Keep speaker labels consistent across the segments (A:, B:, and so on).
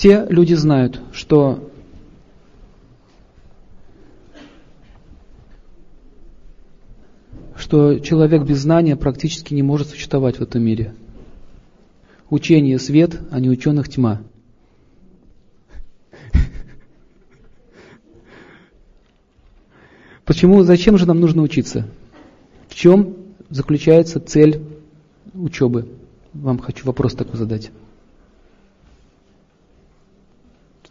A: Все люди знают, что что человек без знания практически не может существовать в этом мире. Учение свет, а не ученых тьма. Почему, зачем же нам нужно учиться? В чем заключается цель учебы? Вам хочу вопрос такой задать.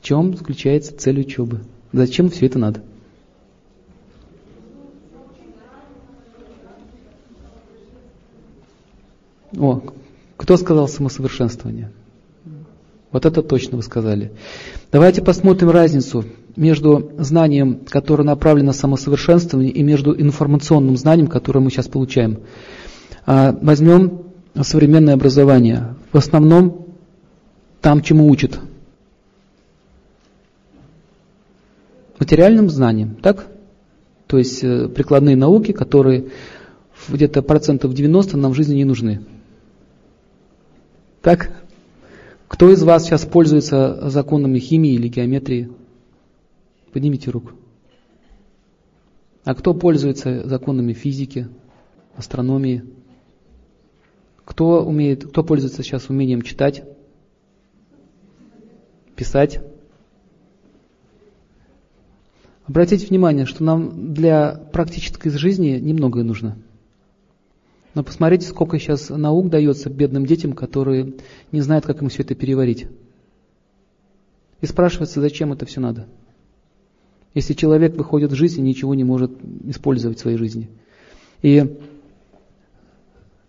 A: Чем заключается цель учебы? Зачем все это надо? О, кто сказал самосовершенствование? Вот это точно вы сказали. Давайте посмотрим разницу между знанием, которое направлено на самосовершенствование, и между информационным знанием, которое мы сейчас получаем. А, возьмем современное образование. В основном там чему учат? Материальным знанием, так? То есть э, прикладные науки, которые где-то процентов 90 нам в жизни не нужны. Так? Кто из вас сейчас пользуется законами химии или геометрии? Поднимите руку. А кто пользуется законами физики, астрономии? Кто умеет, кто пользуется сейчас умением читать, писать? Обратите внимание, что нам для практической жизни немногое нужно – но посмотрите, сколько сейчас наук дается бедным детям, которые не знают, как им все это переварить. И спрашивается, зачем это все надо. Если человек выходит в жизнь и ничего не может использовать в своей жизни. И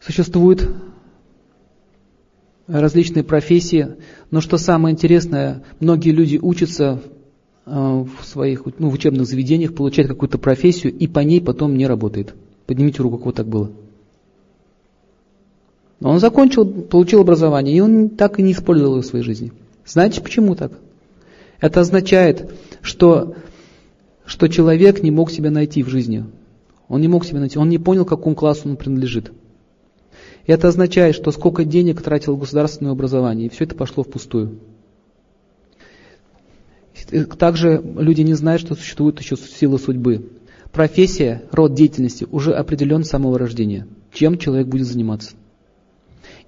A: существуют различные профессии, но что самое интересное, многие люди учатся в своих ну, в учебных заведениях, получают какую-то профессию и по ней потом не работает. Поднимите руку, кого так было. Он закончил, получил образование, и он так и не использовал его в своей жизни. Знаете, почему так? Это означает, что, что человек не мог себя найти в жизни. Он не мог себя найти, он не понял, к какому классу он принадлежит. И это означает, что сколько денег тратил государственное образование, и все это пошло впустую. Также люди не знают, что существует еще сила судьбы. Профессия, род деятельности уже определен с самого рождения. Чем человек будет заниматься.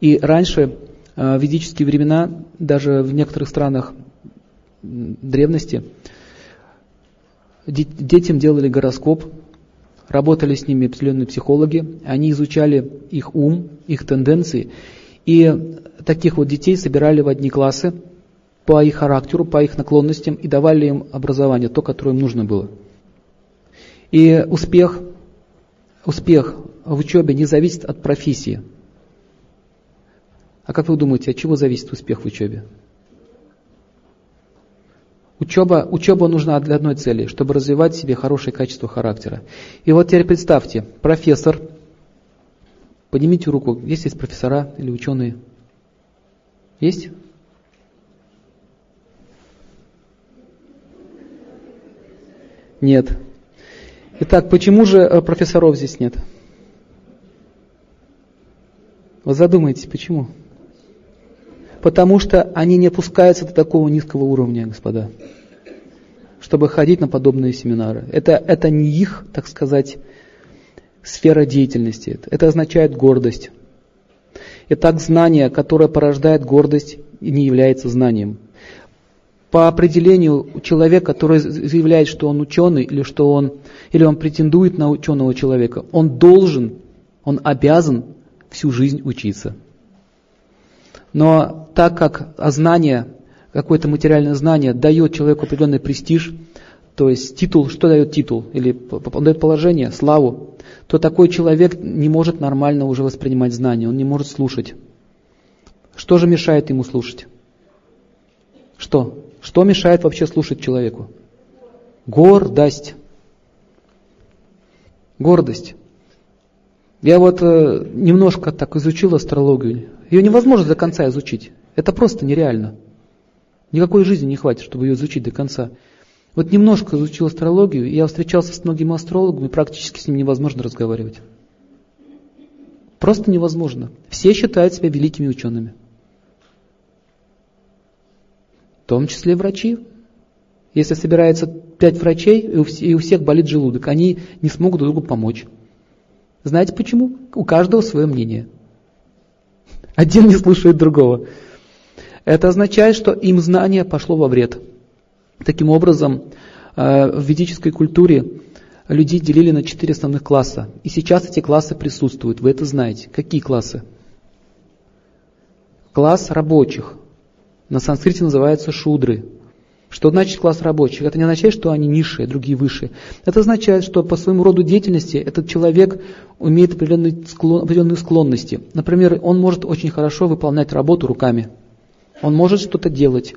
A: И раньше, э, в ведические времена, даже в некоторых странах древности, детям делали гороскоп, работали с ними определенные психологи, они изучали их ум, их тенденции, и таких вот детей собирали в одни классы по их характеру, по их наклонностям и давали им образование, то, которое им нужно было. И успех, успех в учебе не зависит от профессии. А как вы думаете, от чего зависит успех в учебе? Учеба, учеба нужна для одной цели, чтобы развивать в себе хорошее качество характера. И вот теперь представьте, профессор, поднимите руку, есть здесь профессора или ученые? Есть? Нет. Итак, почему же э, профессоров здесь нет? Вот задумайтесь, почему? Потому что они не опускаются до такого низкого уровня, господа, чтобы ходить на подобные семинары. Это, это не их, так сказать, сфера деятельности. Это означает гордость. Итак, знание, которое порождает гордость, не является знанием. По определению человек, который заявляет, что он ученый, или что он, или он претендует на ученого человека, он должен, он обязан всю жизнь учиться. Но так как знание, какое-то материальное знание дает человеку определенный престиж, то есть титул, что дает титул? Или он дает положение, славу, то такой человек не может нормально уже воспринимать знания, он не может слушать. Что же мешает ему слушать? Что? Что мешает вообще слушать человеку? Гордость. Гордость. Я вот э, немножко так изучил астрологию. Ее невозможно до конца изучить. Это просто нереально. Никакой жизни не хватит, чтобы ее изучить до конца. Вот немножко изучил астрологию, и я встречался с многими астрологами, практически с ними невозможно разговаривать. Просто невозможно. Все считают себя великими учеными. Том числе врачи. Если собирается пять врачей, и у всех болит желудок, они не смогут друг другу помочь. Знаете почему? У каждого свое мнение. Один не слушает другого. Это означает, что им знание пошло во вред. Таким образом, э, в ведической культуре людей делили на четыре основных класса. И сейчас эти классы присутствуют. Вы это знаете. Какие классы? Класс рабочих. На санскрите называется шудры. Что значит класс рабочих? Это не означает, что они низшие, другие высшие. Это означает, что по своему роду деятельности этот человек имеет определенные, склон, определенные склонности. Например, он может очень хорошо выполнять работу руками. Он может что-то делать.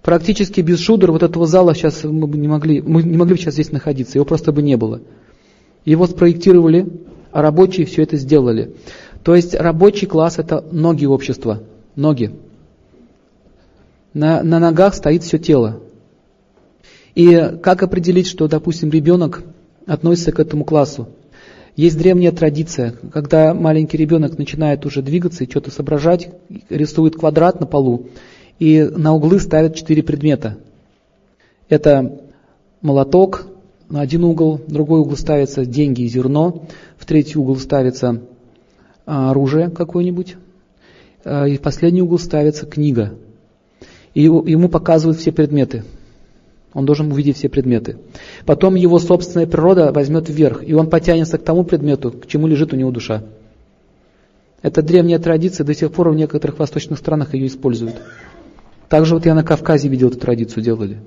A: Практически без шудра вот этого зала сейчас мы бы не могли, мы не могли бы сейчас здесь находиться, его просто бы не было. Его спроектировали, а рабочие все это сделали. То есть рабочий класс это ноги общества, ноги. На, на ногах стоит все тело. И как определить, что, допустим, ребенок относится к этому классу? Есть древняя традиция, когда маленький ребенок начинает уже двигаться и что-то соображать, рисует квадрат на полу, и на углы ставят четыре предмета. Это молоток, на один угол, в другой угол ставится деньги и зерно, в третий угол ставится а, оружие какое-нибудь, а, и в последний угол ставится книга. И ему показывают все предметы – он должен увидеть все предметы. Потом его собственная природа возьмет вверх, и он потянется к тому предмету, к чему лежит у него душа. Это древняя традиция, до сих пор в некоторых восточных странах ее используют. Также вот я на Кавказе видел эту традицию, делали.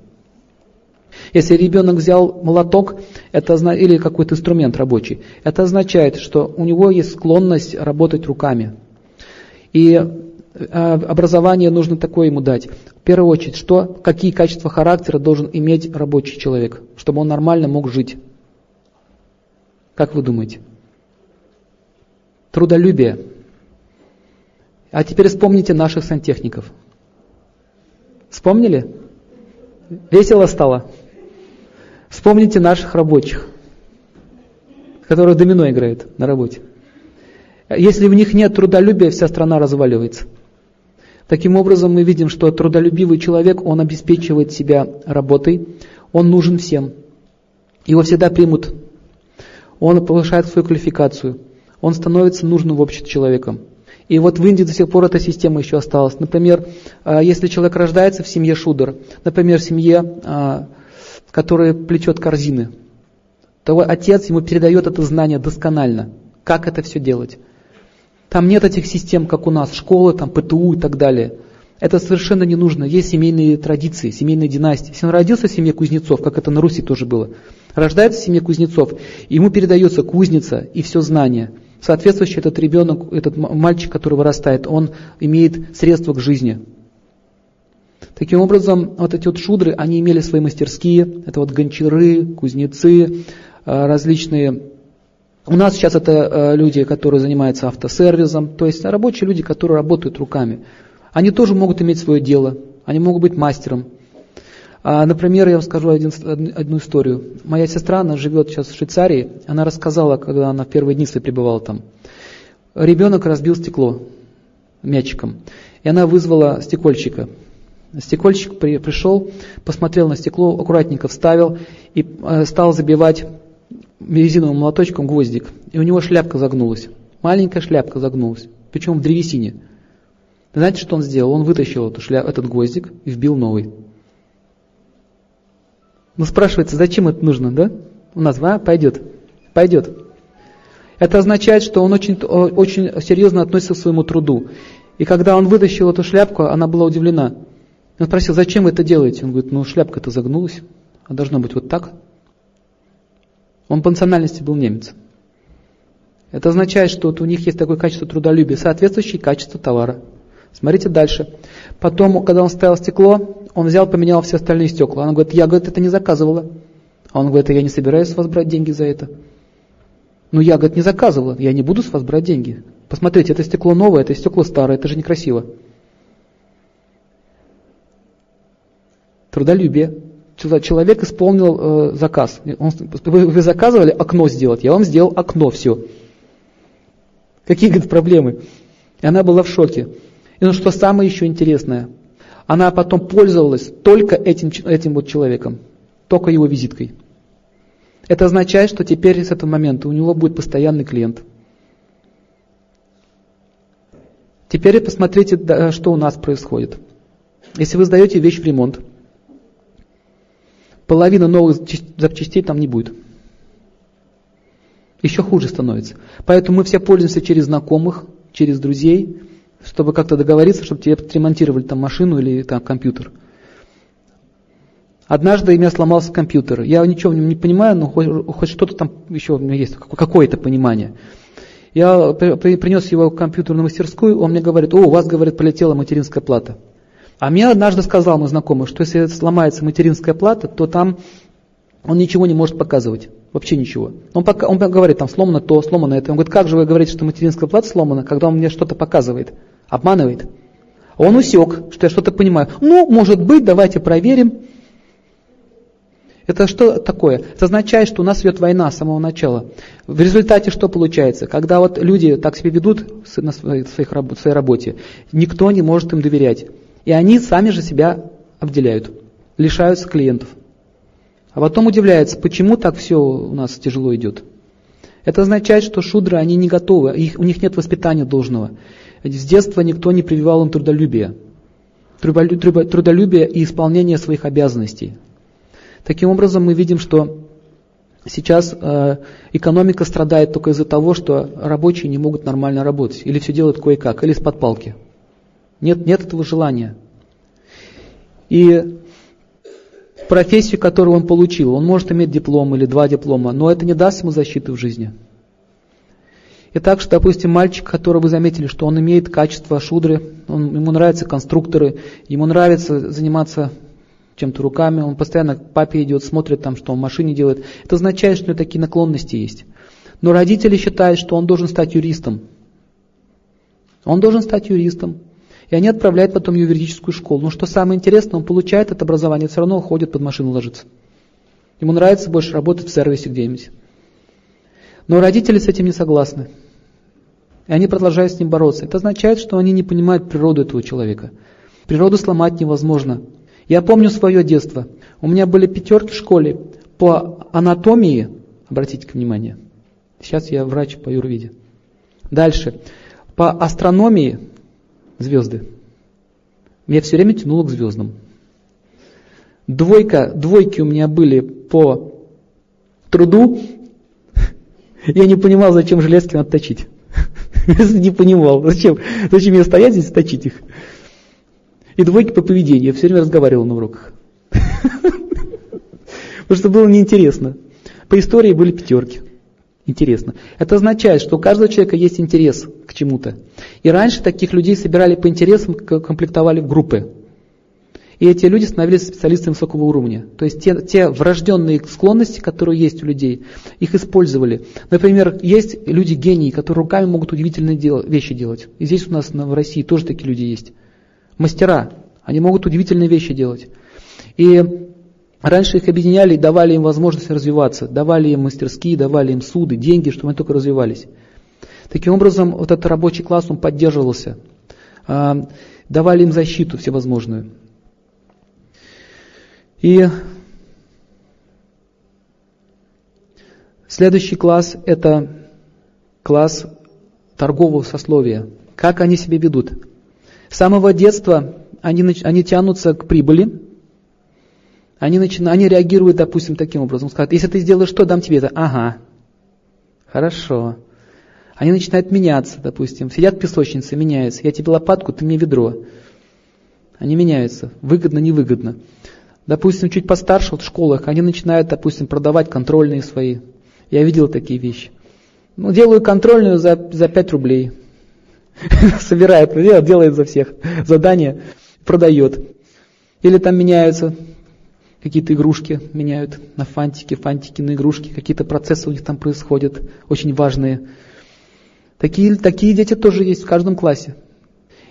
A: Если ребенок взял молоток это, или какой-то инструмент рабочий, это означает, что у него есть склонность работать руками. И образование нужно такое ему дать. В первую очередь, что, какие качества характера должен иметь рабочий человек, чтобы он нормально мог жить. Как вы думаете? Трудолюбие. А теперь вспомните наших сантехников. Вспомнили? Весело стало? Вспомните наших рабочих, которые домино играют на работе. Если в них нет трудолюбия, вся страна разваливается. Таким образом, мы видим, что трудолюбивый человек, он обеспечивает себя работой, он нужен всем. Его всегда примут. Он повышает свою квалификацию. Он становится нужным в обществе человеком. И вот в Индии до сих пор эта система еще осталась. Например, а, если человек рождается в семье шудер, например, в семье, а, которая плетет корзины, то отец ему передает это знание досконально, как это все делать. Там нет этих систем, как у нас, школы, там, ПТУ и так далее. Это совершенно не нужно. Есть семейные традиции, семейные династии. Если он родился в семье кузнецов, как это на Руси тоже было, рождается в семье кузнецов, ему передается кузница и все знание. Соответствующий этот ребенок, этот мальчик, который вырастает, он имеет средства к жизни. Таким образом, вот эти вот шудры, они имели свои мастерские, это вот гончары, кузнецы, а, различные у нас сейчас это э, люди, которые занимаются автосервисом, то есть рабочие люди, которые работают руками. Они тоже могут иметь свое дело, они могут быть мастером. А, например, я вам скажу один, одну историю. Моя сестра, она живет сейчас в Швейцарии, она рассказала, когда она в первые дни свои пребывала там. Ребенок разбил стекло мячиком, и она вызвала стекольщика. Стекольщик при, пришел, посмотрел на стекло, аккуратненько вставил и э, стал забивать резиновым молоточком гвоздик, и у него шляпка загнулась. Маленькая шляпка загнулась, причем в древесине. Знаете, что он сделал? Он вытащил эту шля... этот гвоздик и вбил новый. Ну, спрашивается, зачем это нужно, да? У нас, а, пойдет, пойдет. Это означает, что он очень, очень серьезно относится к своему труду. И когда он вытащил эту шляпку, она была удивлена. Он спросил, зачем вы это делаете? Он говорит, ну шляпка-то загнулась, а должно быть вот так. Он по национальности был немец. Это означает, что вот у них есть такое качество трудолюбия, соответствующее качество товара. Смотрите дальше. Потом, когда он ставил стекло, он взял, поменял все остальные стекла. Она говорит, я, говорит, это не заказывала. А он говорит, я не собираюсь с вас брать деньги за это. Ну, я, говорит, не заказывала, я не буду с вас брать деньги. Посмотрите, это стекло новое, это стекло старое, это же некрасиво. Трудолюбие человек исполнил э, заказ. Он, вы, вы заказывали окно сделать, я вам сделал окно, все. Какие, говорит, проблемы? И она была в шоке. И ну что самое еще интересное, она потом пользовалась только этим, этим вот человеком, только его визиткой. Это означает, что теперь с этого момента у него будет постоянный клиент. Теперь посмотрите, что у нас происходит. Если вы сдаете вещь в ремонт, половина новых запчастей там не будет. Еще хуже становится. Поэтому мы все пользуемся через знакомых, через друзей, чтобы как-то договориться, чтобы тебе отремонтировали там машину или там компьютер. Однажды у меня сломался компьютер. Я ничего в нем не понимаю, но хоть, хоть что-то там еще у меня есть, какое-то понимание. Я принес его в компьютерную мастерскую, он мне говорит, о, у вас, говорит, полетела материнская плата. А мне однажды сказал мой знакомый, что если сломается материнская плата, то там он ничего не может показывать. Вообще ничего. Он, пока, он говорит, там сломано то, сломано это. Он говорит, как же вы говорите, что материнская плата сломана, когда он мне что-то показывает? Обманывает. Он усек, что я что-то понимаю. Ну, может быть, давайте проверим. Это что такое? Это означает, что у нас идет война с самого начала. В результате что получается? Когда вот люди так себя ведут на своих, своей работе, никто не может им доверять. И они сами же себя обделяют, лишаются клиентов. А потом удивляются, почему так все у нас тяжело идет. Это означает, что шудры, они не готовы, их, у них нет воспитания должного. С детства никто не прививал им трудолюбие. Трудолюбие и исполнение своих обязанностей. Таким образом, мы видим, что сейчас э, экономика страдает только из-за того, что рабочие не могут нормально работать. Или все делают кое-как, или из-под палки. Нет, нет этого желания. И профессию, которую он получил, он может иметь диплом или два диплома, но это не даст ему защиты в жизни. И так что, допустим, мальчик, которого вы заметили, что он имеет качество шудры, он, ему нравятся конструкторы, ему нравится заниматься чем-то руками, он постоянно к папе идет, смотрит там, что он в машине делает. Это означает, что у него такие наклонности есть. Но родители считают, что он должен стать юристом. Он должен стать юристом. И они отправляют потом в юридическую школу. Но что самое интересное, он получает это образование, все равно уходит под машину ложится. Ему нравится больше работать в сервисе где-нибудь. Но родители с этим не согласны. И они продолжают с ним бороться. Это означает, что они не понимают природу этого человека. Природу сломать невозможно. Я помню свое детство. У меня были пятерки в школе по анатомии. Обратите внимание. Сейчас я врач по юрвиде. Дальше. По астрономии звезды. Меня все время тянуло к звездам. Двойка, двойки у меня были по труду. Я не понимал, зачем железки надо точить. Не понимал, зачем, зачем мне стоять здесь и точить их. И двойки по поведению. Я все время разговаривал на уроках. Потому что было неинтересно. По истории были пятерки. Интересно. Это означает, что у каждого человека есть интерес к чему-то. И раньше таких людей собирали по интересам, комплектовали в группы. И эти люди становились специалистами высокого уровня. То есть те, те врожденные склонности, которые есть у людей, их использовали. Например, есть люди гении, которые руками могут удивительные дел, вещи делать. И здесь у нас в России тоже такие люди есть. Мастера. Они могут удивительные вещи делать. И Раньше их объединяли и давали им возможность развиваться, давали им мастерские, давали им суды, деньги, чтобы они только развивались. Таким образом, вот этот рабочий класс, он поддерживался, а, давали им защиту всевозможную. И следующий класс – это класс торгового сословия. Как они себя ведут? С самого детства они, они тянутся к прибыли, они, начинают, они реагируют, допустим, таким образом. Скажут, если ты сделаешь что, дам тебе это. Ага, хорошо. Они начинают меняться, допустим. Сидят песочницы, меняются. Я тебе лопатку, ты мне ведро. Они меняются. Выгодно, невыгодно. Допустим, чуть постарше, вот в школах, они начинают, допустим, продавать контрольные свои. Я видел такие вещи. Ну, делаю контрольную за, за 5 рублей. Собирает, делает за всех задание, продает. Или там меняются какие-то игрушки меняют на фантики, фантики на игрушки, какие-то процессы у них там происходят, очень важные. Такие, такие дети тоже есть в каждом классе.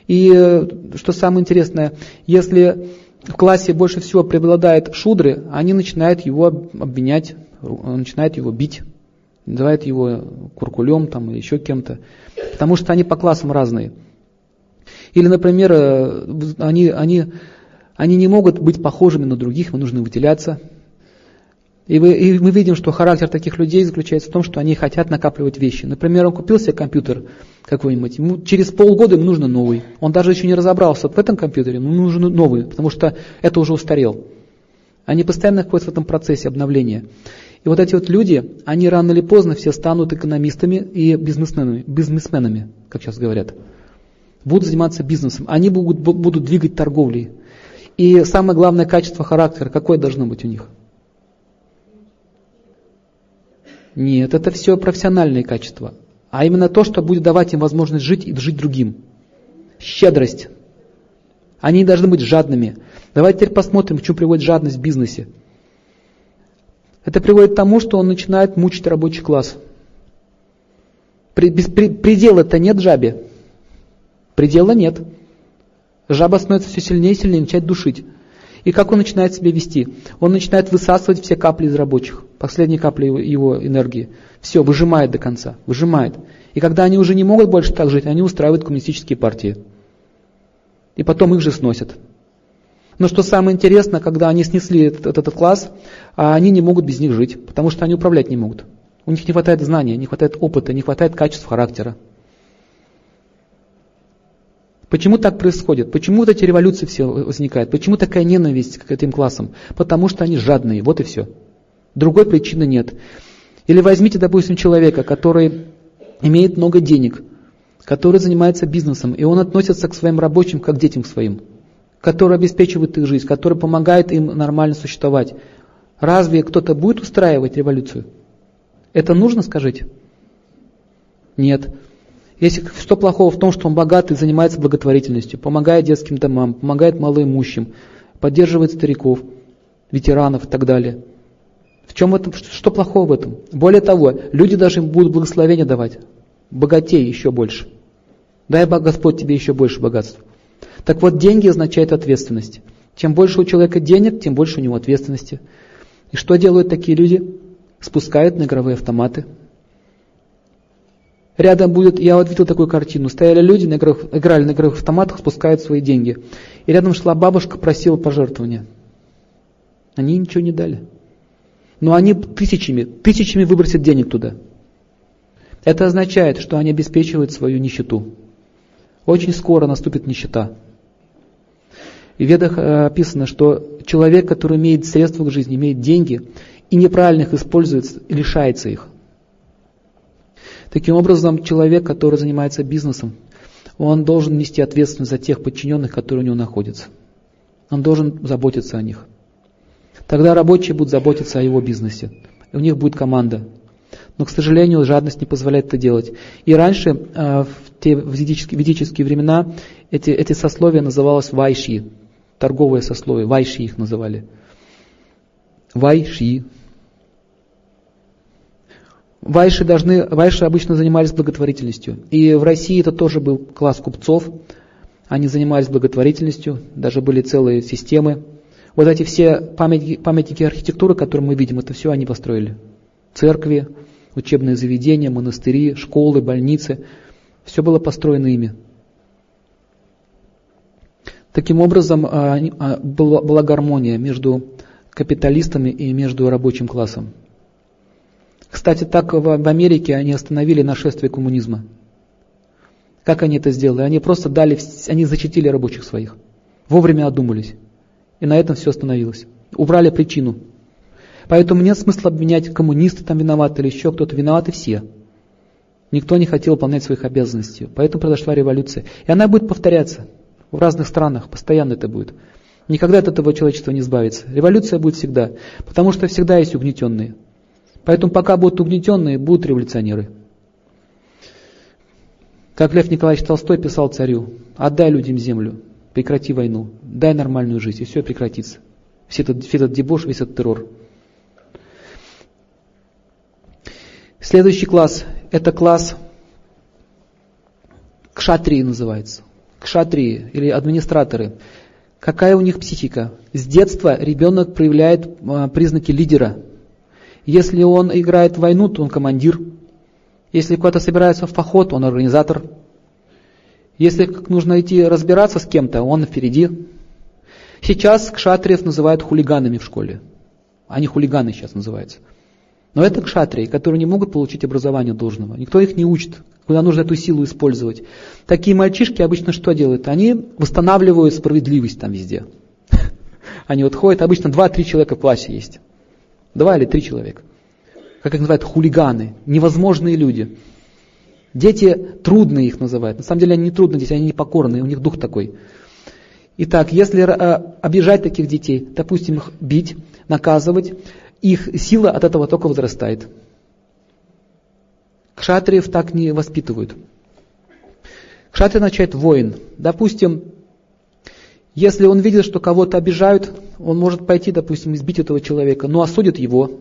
A: И э, что самое интересное, если в классе больше всего преобладает шудры, они начинают его обвинять, начинают его бить, называют его куркулем там, или еще кем-то, потому что они по классам разные. Или, например, э, они, они Они не могут быть похожими на других, им нужно выделяться. И, вы, и мы видим, что характер таких людей заключается в том, что они хотят накапливать вещи. Например, он купил себе компьютер какой-нибудь, ему через полгода ему нужно новый. Он даже еще не разобрался в этом компьютере, ему нужен новый, потому что это уже устарел. Они постоянно находятся в этом процессе обновления. И вот эти вот люди, они рано или поздно все станут экономистами и бизнесменами, бизнесменами как сейчас говорят. Будут заниматься бизнесом. Они будут, будут двигать торговлей. И самое главное качество характера, какое должно быть у них – Нет, это все профессиональные качества. А именно то, что будет давать им возможность жить и жить другим. Щедрость. Они должны быть жадными. Давайте теперь посмотрим, к чему приводит жадность в бизнесе. Это приводит к тому, что он начинает мучить рабочий класс. Предела-то нет жабе. Предела нет. Жаба становится все сильнее и сильнее, начинает душить. И как он начинает себя вести? Он начинает высасывать все капли из рабочих, последние капли его, его энергии. Все, выжимает до конца, выжимает. И когда они уже не могут больше так жить, они устраивают коммунистические партии. И потом их же сносят. Но что самое интересное, когда они снесли этот, этот класс, а они не могут без них жить, потому что они управлять не могут. У них не хватает знаний, не хватает опыта, не хватает качеств характера. Почему так происходит? Почему вот эти революции все возникают? Почему такая ненависть к этим классам? Потому что они жадные, вот и все. Другой причины нет. Или возьмите, допустим, человека, который имеет много денег, который занимается бизнесом, и он относится к своим рабочим как к детям своим, который обеспечивает их жизнь, который помогает им нормально существовать. Разве кто-то будет устраивать революцию? Это нужно, скажите? Нет. Если что плохого в том, что он богатый, занимается благотворительностью, помогает детским домам, помогает малоимущим, поддерживает стариков, ветеранов и так далее. В чем этом, что плохого в этом? Более того, люди даже им будут благословения давать. Богатей еще больше. Дай Господь тебе еще больше богатств. Так вот, деньги означают ответственность. Чем больше у человека денег, тем больше у него ответственности. И что делают такие люди? Спускают на игровые автоматы, Рядом будет, я вот видел такую картину, стояли люди, на играх, играли на игровых автоматах, спускают свои деньги. И рядом шла бабушка, просила пожертвования. Они ничего не дали. Но они тысячами, тысячами выбросят денег туда. Это означает, что они обеспечивают свою нищету. Очень скоро наступит нищета. В Ведах э, описано, что человек, который имеет средства к жизни, имеет деньги и неправильно их использует, лишается их. Таким образом, человек, который занимается бизнесом, он должен нести ответственность за тех подчиненных, которые у него находятся. Он должен заботиться о них. Тогда рабочие будут заботиться о его бизнесе. И у них будет команда. Но, к сожалению, жадность не позволяет это делать. И раньше, э, в те ведические, времена, эти, эти сословия называлось вайши, торговые сословия, вайши их называли. Вайши, Вайши, должны, вайши обычно занимались благотворительностью. И в России это тоже был класс купцов. Они занимались благотворительностью, даже были целые системы. Вот эти все памятники, памятники архитектуры, которые мы видим, это все они построили. Церкви, учебные заведения, монастыри, школы, больницы. Все было построено ими. Таким образом, а, а, была гармония между капиталистами и между рабочим классом. Кстати, так в Америке они остановили нашествие коммунизма. Как они это сделали? Они просто дали, они защитили рабочих своих. Вовремя одумались. И на этом все остановилось. Убрали причину. Поэтому нет смысла обвинять коммунисты там виноваты или еще кто-то. Виноваты все. Никто не хотел выполнять своих обязанностей. Поэтому произошла революция. И она будет повторяться в разных странах. Постоянно это будет. Никогда от этого человечества не избавиться. Революция будет всегда. Потому что всегда есть угнетенные. Поэтому пока будут угнетенные, будут революционеры. Как Лев Николаевич Толстой писал царю, отдай людям землю, прекрати войну, дай нормальную жизнь, и все прекратится. Весь этот, весь этот дебош, весь этот террор. Следующий класс, это класс кшатрии называется. Кшатрии или администраторы. Какая у них психика? С детства ребенок проявляет а, признаки лидера – если он играет в войну, то он командир. Если куда-то собирается в поход, он организатор. Если нужно идти разбираться с кем-то, он впереди. Сейчас кшатриев называют хулиганами в школе. Они хулиганы сейчас называются. Но это кшатрии, которые не могут получить образование должного. Никто их не учит, куда нужно эту силу использовать. Такие мальчишки обычно что делают? Они восстанавливают справедливость там везде. Они вот ходят, обычно два-три человека в классе есть. Два или три человека. Как их называют, хулиганы, невозможные люди. Дети трудные их называют. На самом деле они не трудные дети, они непокорные, у них дух такой. Итак, если э, обижать таких детей, допустим, их бить, наказывать, их сила от этого только возрастает. Кшатриев так не воспитывают. Кшатрия означает воин. Допустим, если он видит, что кого-то обижают, он может пойти, допустим, избить этого человека, но осудит его.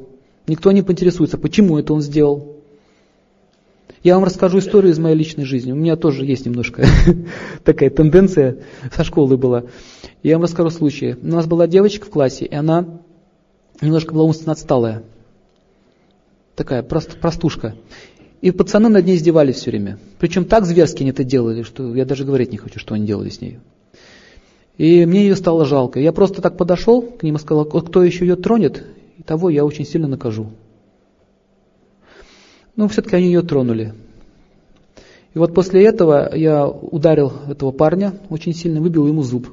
A: Никто не поинтересуется, почему это он сделал. Я вам расскажу историю из моей личной жизни. У меня тоже есть немножко такая тенденция со школы была. Я вам расскажу случай. У нас была девочка в классе, и она немножко была умственно отсталая. Такая прост, простушка. И пацаны над ней издевались все время. Причем так зверски они это делали, что я даже говорить не хочу, что они делали с ней. И мне ее стало жалко. Я просто так подошел к ним и сказал, кто еще ее тронет, того я очень сильно накажу. Но все-таки они ее тронули. И вот после этого я ударил этого парня очень сильно, выбил ему зуб.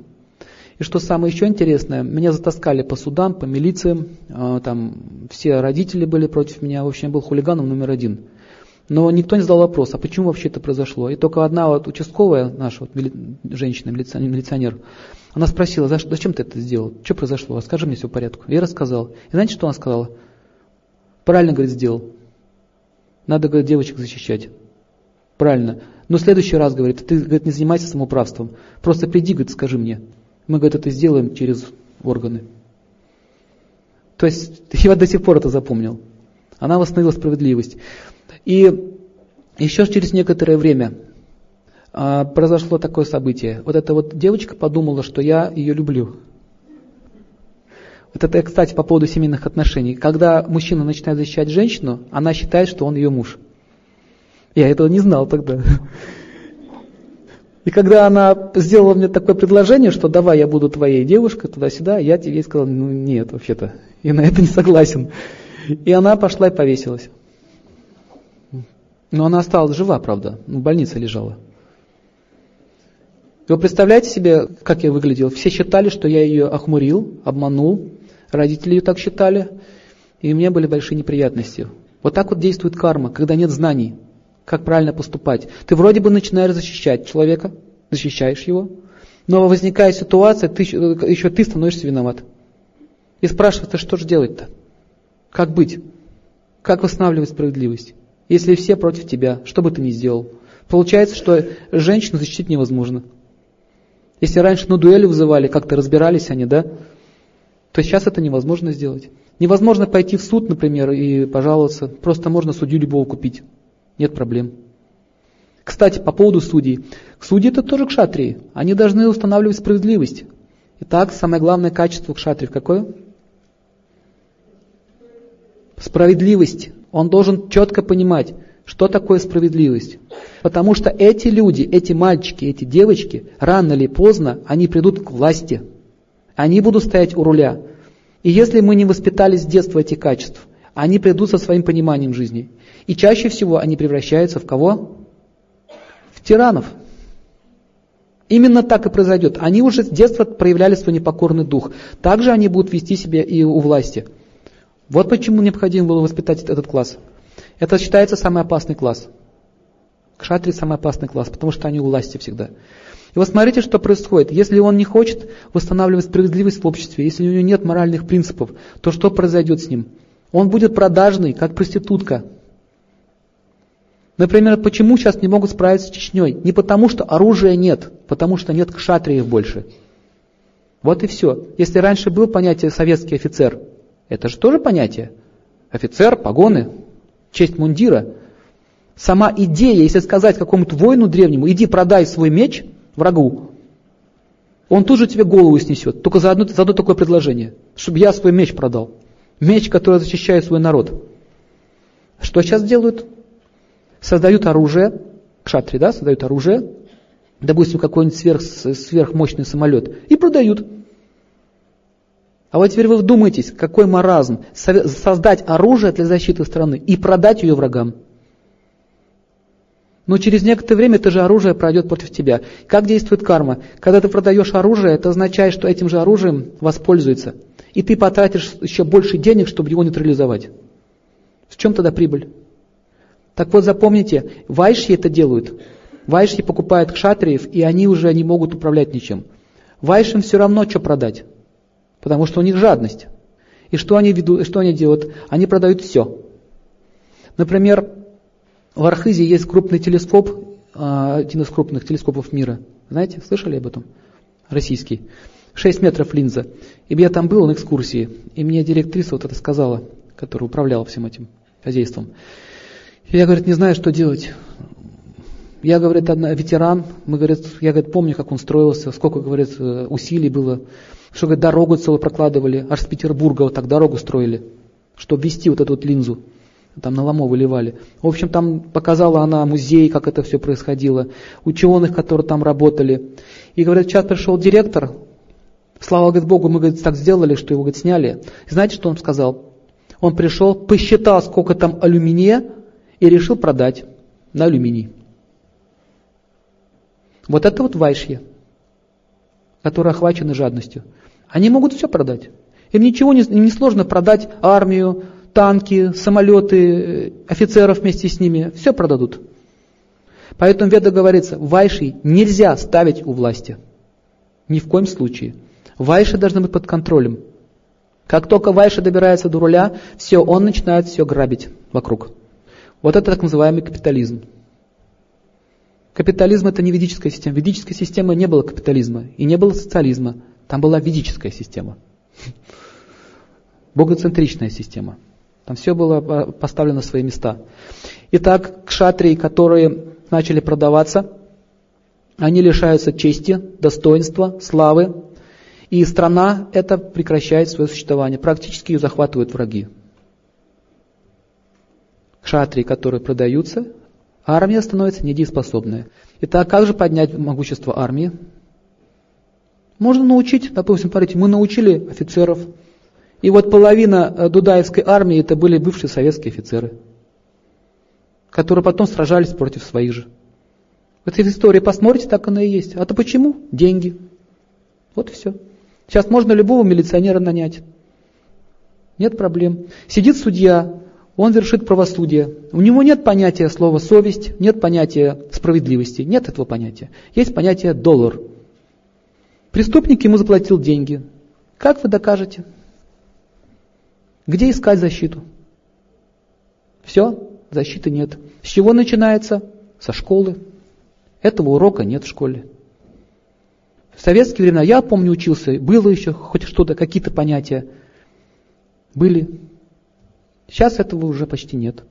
A: И что самое еще интересное, меня затаскали по судам, по милициям, а, там все родители были против меня, в общем, я был хулиганом номер один. Но никто не задал вопрос, а почему вообще это произошло? И только одна вот участковая наша вот, женщина, милиционер, она спросила, зачем ты это сделал? Что произошло? Расскажи мне все в порядке. Я рассказал. И знаете, что она сказала? Правильно, говорит, сделал. Надо, говорит, девочек защищать. Правильно. Но в следующий раз, говорит, ты говорит, не занимайся самоуправством. Просто приди, говорит, скажи мне. Мы, говорит, это сделаем через органы. То есть я до сих пор это запомнил. Она восстановила справедливость. И еще через некоторое время а, произошло такое событие. Вот эта вот девочка подумала, что я ее люблю. Это, кстати, по поводу семейных отношений. Когда мужчина начинает защищать женщину, она считает, что он ее муж. Я этого не знал тогда. И когда она сделала мне такое предложение, что давай я буду твоей девушкой туда-сюда, я тебе сказал, ну нет, вообще-то, я на это не согласен. И она пошла и повесилась. Но она осталась жива, правда, в больнице лежала. Вы представляете себе, как я выглядел? Все считали, что я ее охмурил, обманул, Родители ее так считали, и у меня были большие неприятности. Вот так вот действует карма, когда нет знаний, как правильно поступать. Ты вроде бы начинаешь защищать человека, защищаешь его, но возникает ситуация, ты, еще ты становишься виноват. И спрашивается, что же делать-то? Как быть? Как восстанавливать справедливость? Если все против тебя, что бы ты ни сделал? Получается, что женщину защитить невозможно. Если раньше на дуэли вызывали, как-то разбирались они, да, то сейчас это невозможно сделать. Невозможно пойти в суд, например, и пожаловаться. Просто можно судью любого купить. Нет проблем. Кстати, по поводу судей. Судьи это тоже кшатрии. Они должны устанавливать справедливость. Итак, самое главное качество кшатриев какое? Справедливость. Он должен четко понимать, что такое справедливость. Потому что эти люди, эти мальчики, эти девочки, рано или поздно, они придут к власти – они будут стоять у руля. И если мы не воспитали с детства эти качества, они придут со своим пониманием жизни. И чаще всего они превращаются в кого? В тиранов. Именно так и произойдет. Они уже с детства проявляли свой непокорный дух. Также они будут вести себя и у власти. Вот почему необходимо было воспитать этот класс. Это считается самый опасный класс. Кшатри самый опасный класс, потому что они у власти всегда. И вот смотрите, что происходит. Если он не хочет восстанавливать справедливость в обществе, если у него нет моральных принципов, то что произойдет с ним? Он будет продажный, как проститутка. Например, почему сейчас не могут справиться с Чечней? Не потому, что оружия нет, потому что нет кшатриев больше. Вот и все. Если раньше было понятие советский офицер, это же тоже понятие. Офицер, погоны, честь мундира. Сама идея, если сказать какому-то воину древнему, иди продай свой меч, врагу, он тут же тебе голову снесет, только за одно, за одно такое предложение, чтобы я свой меч продал. Меч, который защищает свой народ. Что сейчас делают? Создают оружие, кшатри, да, создают оружие, допустим, какой-нибудь сверх, сверхмощный самолет, и продают. А вот теперь вы вдумайтесь, какой маразм. Создать оружие для защиты страны и продать ее врагам. Но через некоторое время это же оружие пройдет против тебя. Как действует карма? Когда ты продаешь оружие, это означает, что этим же оружием воспользуется. И ты потратишь еще больше денег, чтобы его нейтрализовать. В чем тогда прибыль? Так вот запомните, вайши это делают. Вайши покупают кшатриев, и они уже не могут управлять ничем. Вайшим все равно, что продать. Потому что у них жадность. И что они, ведут, что они делают? Они продают все. Например, в Архизе есть крупный телескоп, а, один из крупных телескопов мира. Знаете, слышали об этом? Российский. 6 метров линза. И я там был на экскурсии, и мне директриса вот это сказала, которая управляла всем этим хозяйством. И я, говорит, не знаю, что делать. Я, говорит, одна, ветеран, мы, говорит, я, говорит, помню, как он строился, сколько, говорит, э, усилий было, что, говорит, дорогу целую прокладывали, аж с Петербурга вот так дорогу строили, чтобы вести вот эту вот линзу. Там на ломо выливали. В общем, там показала она музей, как это все происходило, ученых, которые там работали. И, говорит, сейчас пришел директор, слава говорит, Богу, мы говорит, так сделали, что его говорит, сняли. И знаете, что он сказал? Он пришел, посчитал, сколько там алюминия, и решил продать на алюминий. Вот это вот вайшье, которые охвачены жадностью. Они могут все продать. Им ничего не, им не сложно продать армию, танки, самолеты, офицеров вместе с ними. Все продадут. Поэтому Веда говорится, вайши нельзя ставить у власти. Ни в коем случае. Вайши должны быть под контролем. Как только Вайша добирается до руля, все, он начинает все грабить вокруг. Вот это так называемый капитализм. Капитализм это не ведическая система. Ведической системе не было капитализма и не было социализма. Там была ведическая система. Богоцентричная система. Там все было поставлено на свои места. Итак, кшатрии, которые начали продаваться, они лишаются чести, достоинства, славы, и страна это прекращает свое существование. Практически ее захватывают враги. Кшатрии, которые продаются, армия становится недееспособная. Итак, как же поднять могущество армии? Можно научить, допустим, смотрите, мы научили офицеров, и вот половина э, Дудаевской армии это были бывшие советские офицеры, которые потом сражались против своих же. В этой истории посмотрите, так оно и есть. А то почему? Деньги. Вот и все. Сейчас можно любого милиционера нанять. Нет проблем. Сидит судья, он вершит правосудие. У него нет понятия слова совесть, нет понятия справедливости, нет этого понятия. Есть понятие доллар. Преступник ему заплатил деньги. Как вы докажете? Где искать защиту? Все, защиты нет. С чего начинается? Со школы. Этого урока нет в школе. В советские времена, я помню, учился, было еще хоть что-то, какие-то понятия. Были. Сейчас этого уже почти нет.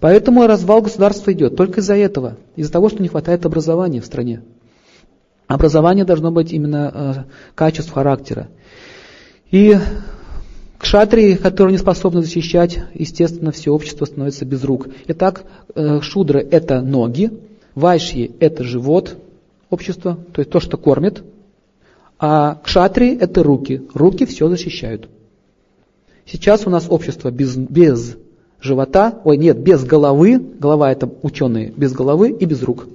A: Поэтому развал государства идет только из-за этого, из-за того, что не хватает образования в стране. Образование должно быть именно э, качеств характера. И кшатрии, которые не способны защищать, естественно, все общество становится без рук. Итак, э, шудры – это ноги, вайшьи – это живот общества, то есть то, что кормит, а кшатрии – это руки. Руки все защищают. Сейчас у нас общество без, без живота, ой, нет, без головы, голова это ученые, без головы и без рук.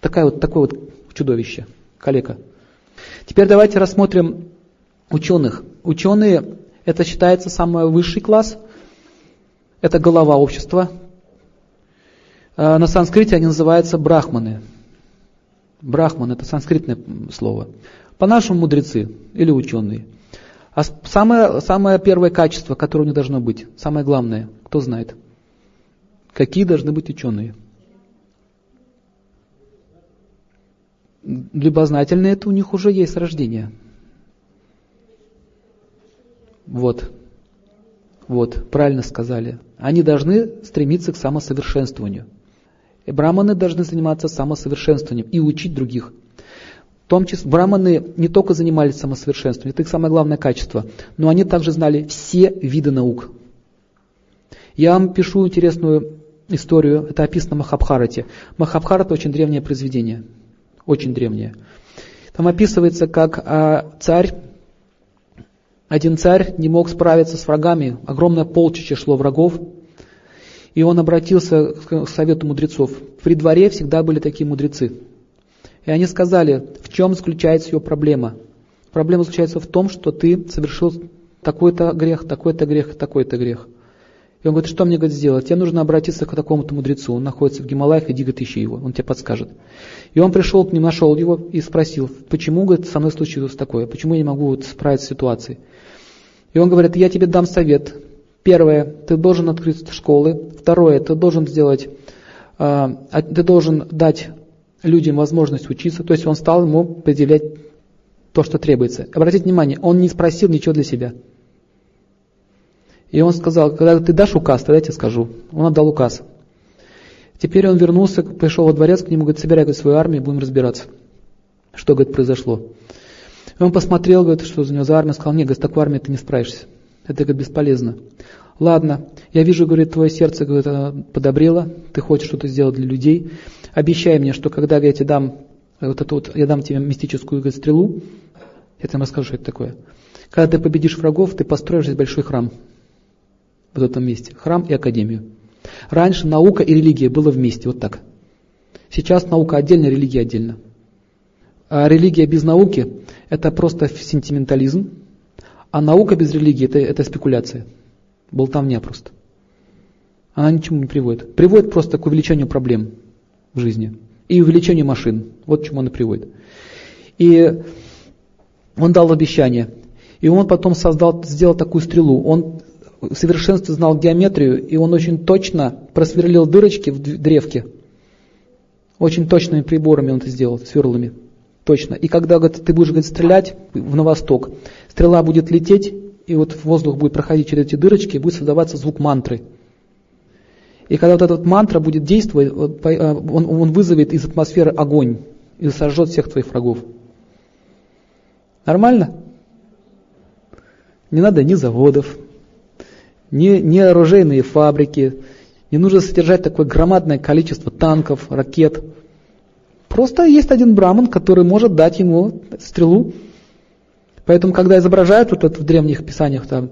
A: Такая вот, такое вот чудовище, калека. Теперь давайте рассмотрим ученых. Ученые, это считается самый высший класс, это голова общества. А, на санскрите они называются брахманы. Брахман это санскритное слово. По-нашему мудрецы или ученые. А самое, самое первое качество, которое у них должно быть, самое главное, кто знает? Какие должны быть ученые? Любознательные это у них уже есть с рождения. Вот. Вот, правильно сказали. Они должны стремиться к самосовершенствованию. И браманы должны заниматься самосовершенствованием и учить других том числе браманы не только занимались самосовершенствованием, это их самое главное качество, но они также знали все виды наук. Я вам пишу интересную историю, это описано в Махабхарате. Махабхарата очень древнее произведение, очень древнее. Там описывается, как а, царь один царь не мог справиться с врагами, огромное полчище шло врагов, и он обратился к совету мудрецов. При дворе всегда были такие мудрецы. И они сказали, в чем заключается ее проблема. Проблема заключается в том, что ты совершил такой-то грех, такой-то грех, такой-то грех. И он говорит, что мне говорит, сделать? Тебе нужно обратиться к такому-то мудрецу. Он находится в Гималаях, иди, говорит, ищи его, он тебе подскажет. И он пришел к ним, нашел его и спросил, почему, говорит, со мной случилось такое, почему я не могу вот справиться с ситуацией. И он говорит, я тебе дам совет. Первое, ты должен открыть школы. Второе, ты должен сделать, э, ты должен дать людям возможность учиться. То есть он стал ему определять то, что требуется. Обратите внимание, он не спросил ничего для себя. И он сказал, когда ты дашь указ, тогда я тебе скажу. Он отдал указ. Теперь он вернулся, пришел во дворец к нему, говорит, собирай говорит, свою армию, будем разбираться. Что, говорит, произошло. Он посмотрел, говорит, что за него за армия, сказал, нет, говорит, с такой армией ты не справишься. Это, говорит, бесполезно. Ладно, я вижу, говорит, твое сердце, говорит, подобрело, ты хочешь что-то сделать для людей. Обещай мне, что когда я тебе дам, вот эту вот, я дам тебе мистическую говорит, стрелу, я тебе расскажу, что это такое. Когда ты победишь врагов, ты построишь здесь большой храм в этом месте. Храм и академию. Раньше наука и религия было вместе, вот так. Сейчас наука отдельно, религия отдельно. А религия без науки – это просто сентиментализм, а наука без религии это, – это спекуляция. Болтовня просто. Она ничему не приводит. Приводит просто к увеличению проблем в жизни и увеличению машин. Вот к чему она приводит. И он дал обещание. И он потом создал, сделал такую стрелу. Он в совершенстве знал геометрию, и он очень точно просверлил дырочки в древке. Очень точными приборами он это сделал, сверлами. Точно. И когда говорит, ты будешь говорит, стрелять в на восток, стрела будет лететь, и вот воздух будет проходить через эти дырочки, и будет создаваться звук мантры. И когда вот эта вот мантра будет действовать, э, он, он вызовет из атмосферы огонь и сожжет всех твоих врагов. Нормально? Не надо ни заводов, ни, ни оружейные фабрики, не нужно содержать такое громадное количество танков, ракет. Просто есть один браман, который может дать ему стрелу. Поэтому, когда изображают вот это в древних писаниях там,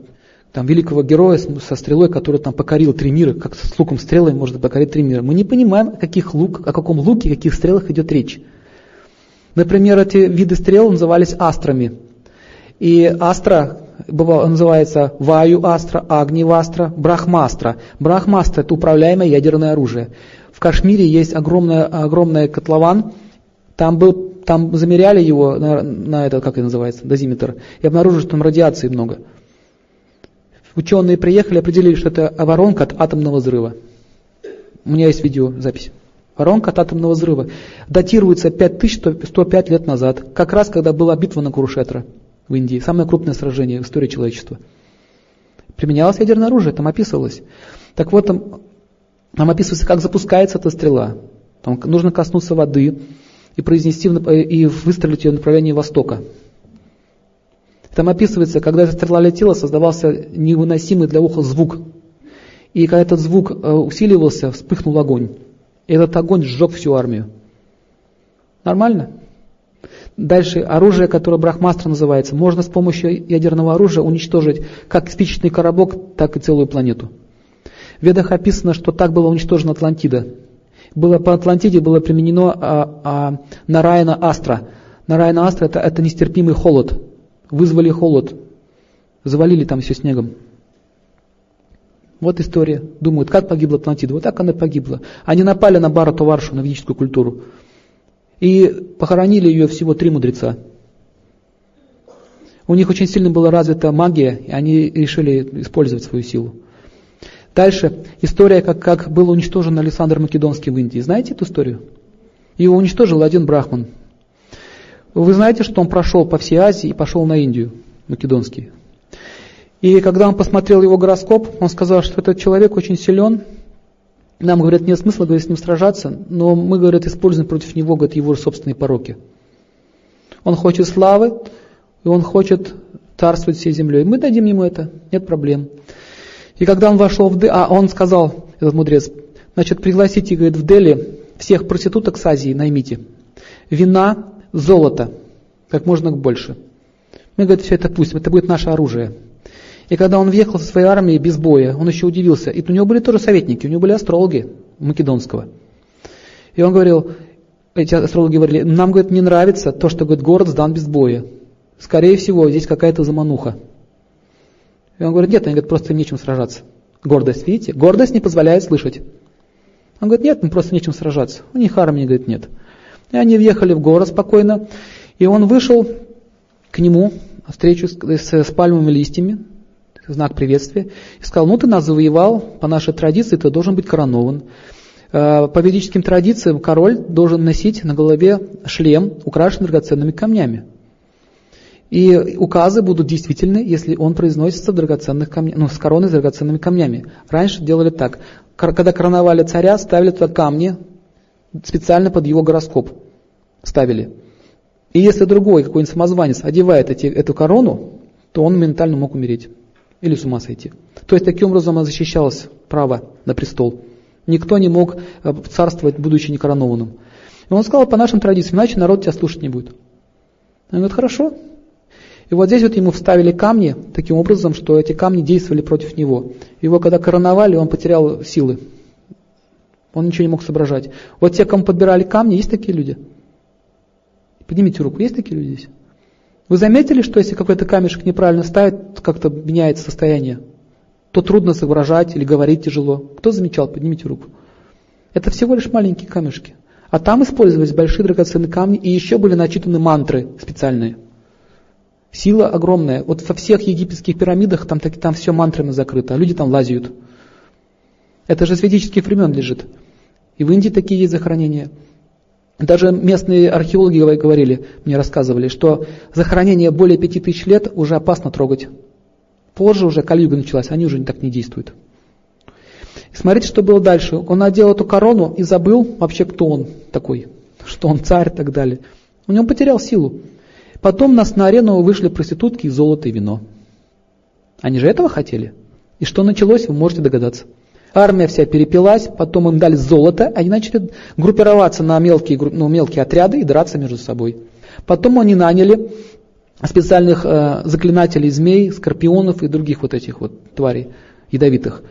A: там великого героя со стрелой, который там покорил три мира, как с луком стрелой может покорить три мира, мы не понимаем, о, каких лук, о каком луке, о каких стрелах идет речь. Например, эти виды стрел назывались астрами. И астра бывало, называется Ваю Астра, Агни Вастра, Брахмастра. Брахмастра – это управляемое ядерное оружие. В Кашмире есть огромный, огромный котлован, там, был, там замеряли его на, на этот, как это называется, дозиметр, и обнаружили, что там радиации много. Ученые приехали, определили, что это воронка от атомного взрыва. У меня есть видеозапись. Воронка от атомного взрыва. Датируется 5105 лет назад, как раз когда была битва на Курушетра в Индии, самое крупное сражение в истории человечества. Применялось ядерное оружие, там описывалось. Так вот, там, там описывается, как запускается эта стрела. Там нужно коснуться воды и произнести и выстрелить ее в направлении востока. Там описывается, когда эта стрела летела, создавался невыносимый для уха звук. И когда этот звук э, усиливался, вспыхнул огонь. И этот огонь сжег всю армию. Нормально? Дальше оружие, которое брахмастра называется, можно с помощью ядерного оружия уничтожить как спичечный коробок, так и целую планету. В Ведах описано, что так была уничтожена Атлантида. Было, по Атлантиде было применено а, а, Нараяна Астра. Нараяна Астра это, это нестерпимый холод. Вызвали холод, завалили там все снегом. Вот история. Думают, как погибла Атлантида. Вот так она погибла. Они напали на Бхарату Варшу, на ведическую культуру. И похоронили ее всего три мудреца. У них очень сильно была развита магия, и они решили использовать свою силу. Дальше история, как, как был уничтожен Александр Македонский в Индии. Знаете эту историю? Его уничтожил один брахман. Вы знаете, что он прошел по всей Азии и пошел на Индию, македонский. И когда он посмотрел его гороскоп, он сказал, что этот человек очень силен, нам, говорят, нет смысла говорит, с ним сражаться, но мы, говорят, используем против него говорят, его собственные пороки. Он хочет славы, и он хочет царствовать всей землей. Мы дадим ему это, нет проблем. И когда он вошел в Дели, а он сказал, этот мудрец, значит, пригласите, говорит, в Дели всех проституток с Азии наймите. Вина, золото, как можно больше. Мы, говорит, все это пустим, это будет наше оружие. И когда он въехал со своей армией без боя, он еще удивился. И у него были тоже советники, у него были астрологи Македонского. И он говорил, эти астрологи говорили, нам, говорит, не нравится то, что, говорит, город сдан без боя. Скорее всего, здесь какая-то замануха. И он говорит, нет, они говорят, просто нечем сражаться. Гордость, видите? Гордость не позволяет слышать. Он говорит, нет, мы просто нечем сражаться. У них армии, говорит, нет. И они въехали в город спокойно, и он вышел к нему, встречу с, с, с пальмовыми листьями, знак приветствия, и сказал, ну ты нас завоевал, по нашей традиции ты должен быть коронован. Э, по ведическим традициям король должен носить на голове шлем, украшенный драгоценными камнями. И указы будут действительны, если он произносится в драгоценных камнях, ну, с короной с драгоценными камнями. Раньше делали так. Когда короновали царя, ставили туда камни, специально под его гороскоп ставили. И если другой какой-нибудь самозванец одевает эти, эту корону, то он ментально мог умереть или с ума сойти. То есть таким образом защищалось право на престол. Никто не мог э, царствовать, будучи некоронованным. И он сказал, по нашим традициям, иначе народ тебя слушать не будет. Он говорит, хорошо. И вот здесь вот ему вставили камни таким образом, что эти камни действовали против него. Его когда короновали, он потерял силы. Он ничего не мог соображать. Вот те, кому подбирали камни, есть такие люди? Поднимите руку, есть такие люди здесь? Вы заметили, что если какой-то камешек неправильно ставит, как-то меняется состояние? то трудно соображать или говорить тяжело. Кто замечал? Поднимите руку. Это всего лишь маленькие камешки. А там использовались большие драгоценные камни, и еще были начитаны мантры специальные. Сила огромная. Вот во всех египетских пирамидах там, так, там все мантрами закрыто, а люди там лазят. Это же с времен лежит. И в Индии такие есть захоронения. Даже местные археологи говорили, мне рассказывали, что захоронение более пяти тысяч лет уже опасно трогать. Позже уже Кальюга началась, они уже так не действуют. И смотрите, что было дальше. Он надел эту корону и забыл вообще, кто он такой, что он царь и так далее. У него потерял силу. Потом нас на арену вышли проститутки и золото и вино. Они же этого хотели. И что началось, вы можете догадаться. Армия вся перепилась, потом им дали золото, они начали группироваться на мелкие, ну, мелкие отряды и драться между собой. Потом они наняли специальных э, заклинателей змей, скорпионов и других вот этих вот тварей ядовитых,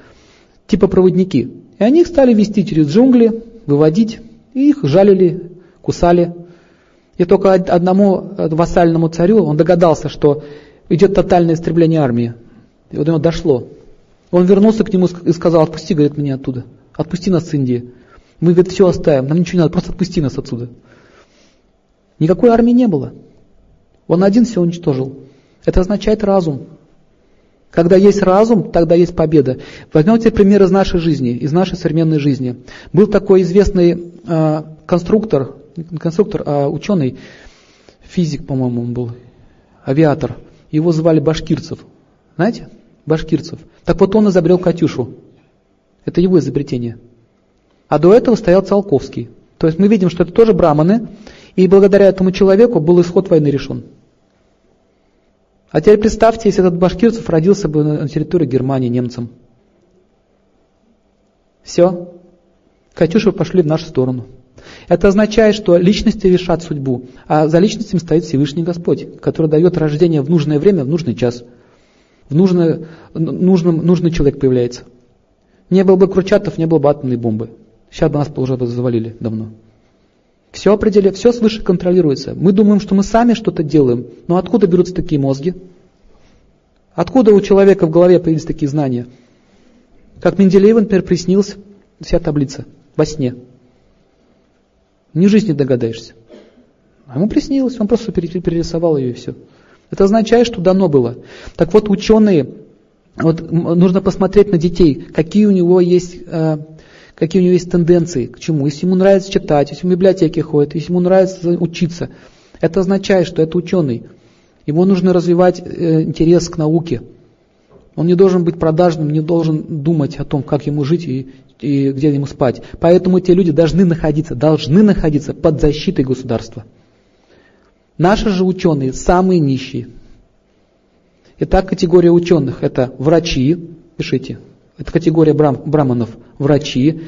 A: типа проводники. И они их стали вести через джунгли, выводить, и их жалили, кусали. И только одному э, вассальному царю он догадался, что идет тотальное истребление армии. И вот него дошло. Он вернулся к нему и сказал, отпусти, говорит, меня оттуда. Отпусти нас с Индии. Мы, говорит, все оставим, нам ничего не надо, просто отпусти нас отсюда. Никакой армии не было. Он один все уничтожил. Это означает разум. Когда есть разум, тогда есть победа. Возьмем пример из нашей жизни, из нашей современной жизни. Был такой известный э, конструктор, конструктор, а ученый, физик, по-моему, он был, авиатор. Его звали Башкирцев. Знаете? Башкирцев. Так вот он изобрел Катюшу. Это его изобретение. А до этого стоял Циолковский. То есть мы видим, что это тоже браманы, и благодаря этому человеку был исход войны решен. А теперь представьте, если этот Башкирцев родился бы на территории Германии немцам. Все. Катюши пошли в нашу сторону. Это означает, что личности решат судьбу, а за личностями стоит Всевышний Господь, который дает рождение в нужное время, в нужный час. В нужное, нужном, нужный человек появляется. Не было бы Кручатов, не было бы атомной бомбы. Сейчас бы нас уже завалили давно. Все определяет, все свыше контролируется. Мы думаем, что мы сами что-то делаем, но откуда берутся такие мозги? Откуда у человека в голове появились такие знания? Как Менделееву, например, приснилась вся таблица во сне. Ни жизнь не догадаешься. А ему приснилось, он просто перерисовал ее и все. Это означает, что дано было. Так вот, ученые, вот нужно посмотреть на детей, какие у него есть э, какие у него есть тенденции, к чему. Если ему нравится читать, если в библиотеке ходит, если ему нравится учиться, это означает, что это ученый. Ему нужно развивать э, интерес к науке. Он не должен быть продажным, не должен думать о том, как ему жить и, и где ему спать. Поэтому эти люди должны находиться, должны находиться под защитой государства. Наши же ученые самые нищие. Итак, категория ученых – это врачи, пишите, это категория брам, браманов, врачи.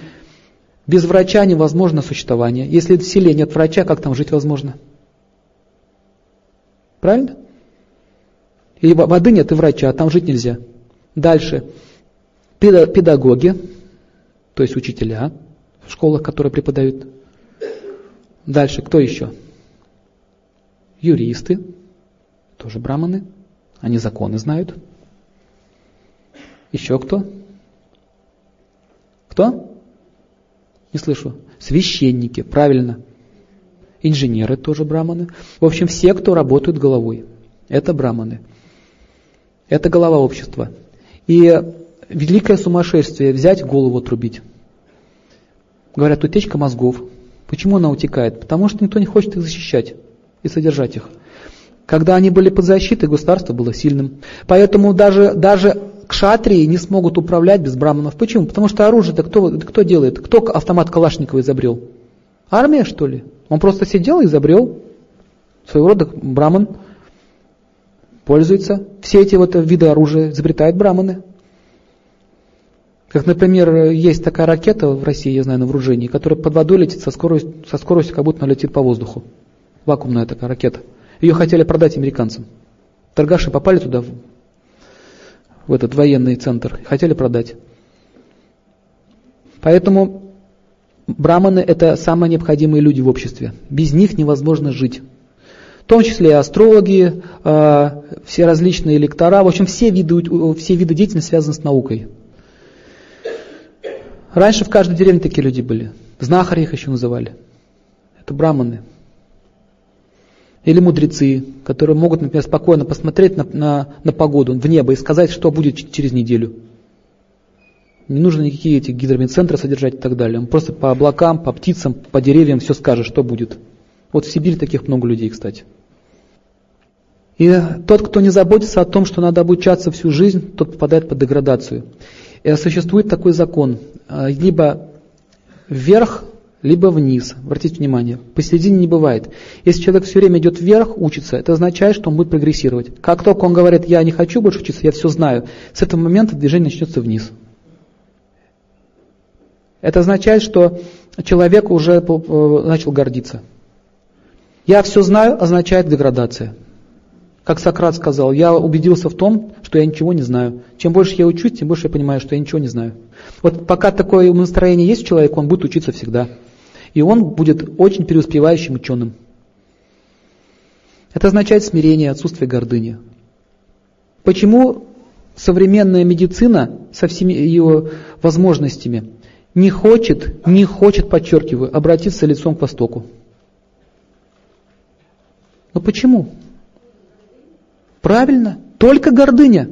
A: Без врача невозможно существование. Если в селе нет врача, как там жить возможно? Правильно? И воды нет, и врача, там жить нельзя. Дальше. Педагоги, то есть учителя в школах, которые преподают. Дальше, кто еще? Юристы, тоже браманы, они законы знают. Еще кто? Кто? Не слышу. Священники, правильно. Инженеры тоже браманы. В общем, все, кто работают головой, это браманы. Это голова общества. И великое сумасшествие взять голову отрубить. Говорят, утечка мозгов. Почему она утекает? Потому что никто не хочет их защищать и содержать их. Когда они были под защитой, государство было сильным. Поэтому даже, даже кшатрии не смогут управлять без браманов. Почему? Потому что оружие-то кто, кто делает? Кто автомат Калашникова изобрел? Армия, что ли? Он просто сидел и изобрел. Своего рода браман пользуется. Все эти вот виды оружия изобретают браманы. Как, например, есть такая ракета в России, я знаю, на вооружении, которая под водой летит со скоростью, со скоростью как будто она летит по воздуху. Вакуумная такая ракета. Ее хотели продать американцам. Торгаши попали туда, в этот военный центр, хотели продать. Поэтому браманы – это самые необходимые люди в обществе. Без них невозможно жить. В том числе и астрологи, а, все различные лектора, в общем, все виды, все виды деятельности связаны с наукой. Раньше в каждой деревне такие люди были. Знахари их еще называли. Это браманы. Или мудрецы, которые могут, например, спокойно посмотреть на, на, на погоду, в небо и сказать, что будет через неделю. Не нужно никакие эти гидромедцентры содержать и так далее. Он просто по облакам, по птицам, по деревьям все скажет, что будет. Вот в Сибири таких много людей, кстати. И тот, кто не заботится о том, что надо обучаться всю жизнь, тот попадает под деградацию. И существует такой закон. А, либо вверх, либо вниз. Обратите внимание, посередине не бывает. Если человек все время идет вверх, учится, это означает, что он будет прогрессировать. Как только он говорит, я не хочу больше учиться, я все знаю, с этого момента движение начнется вниз. Это означает, что человек уже э, начал гордиться. Я все знаю означает деградация. Как Сократ сказал, я убедился в том, что я ничего не знаю. Чем больше я учусь, тем больше я понимаю, что я ничего не знаю. Вот пока такое настроение есть у человека, он будет учиться всегда. И он будет очень преуспевающим ученым. Это означает смирение, отсутствие гордыни. Почему современная медицина со всеми ее возможностями не хочет, не хочет, подчеркиваю, обратиться лицом к Востоку? Но почему? Правильно, только гордыня.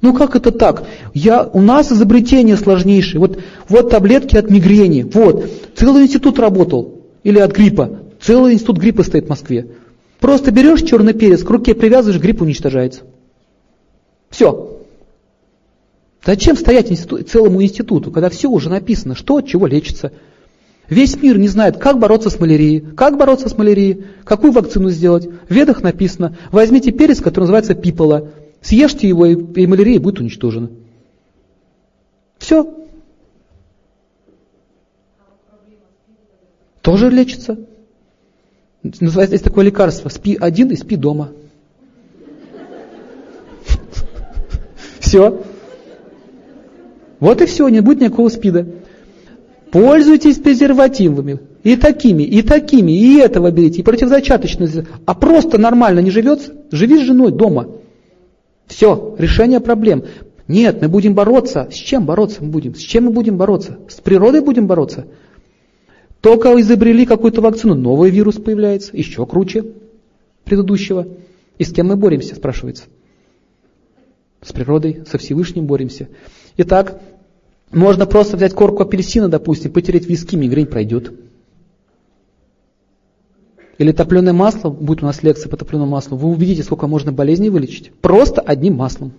A: Ну как это так? Я, у нас изобретение сложнейшее. Вот, вот таблетки от мигрени. Вот. Целый институт работал. Или от гриппа. Целый институт гриппа стоит в Москве. Просто берешь черный перец, к руке привязываешь, грипп уничтожается. Все. Зачем стоять институ, целому институту, когда все уже написано, что от чего лечится? Весь мир не знает, как бороться с малярией, как бороться с малярией, какую вакцину сделать. В ведах написано, возьмите перец, который называется пипола, съешьте его, и, малярия будет уничтожена. Все. Тоже лечится. Называется, есть такое лекарство, спи один и спи дома. Все. Вот и все, не будет никакого спида. Пользуйтесь презервативами. И такими, и такими, и этого берите, и противозачаточность. А просто нормально не живется, живи с женой дома. Все, решение проблем. Нет, мы будем бороться. С чем бороться мы будем? С чем мы будем бороться? С природой будем бороться? Только изобрели какую-то вакцину, новый вирус появляется, еще круче предыдущего. И с кем мы боремся, спрашивается? С природой, со Всевышним боремся. Итак, можно просто взять корку апельсина, допустим, потереть виски, мигрень пройдет. Или топленое масло, будет у нас лекция по топленому маслу, вы увидите, сколько можно болезней вылечить. Просто одним маслом.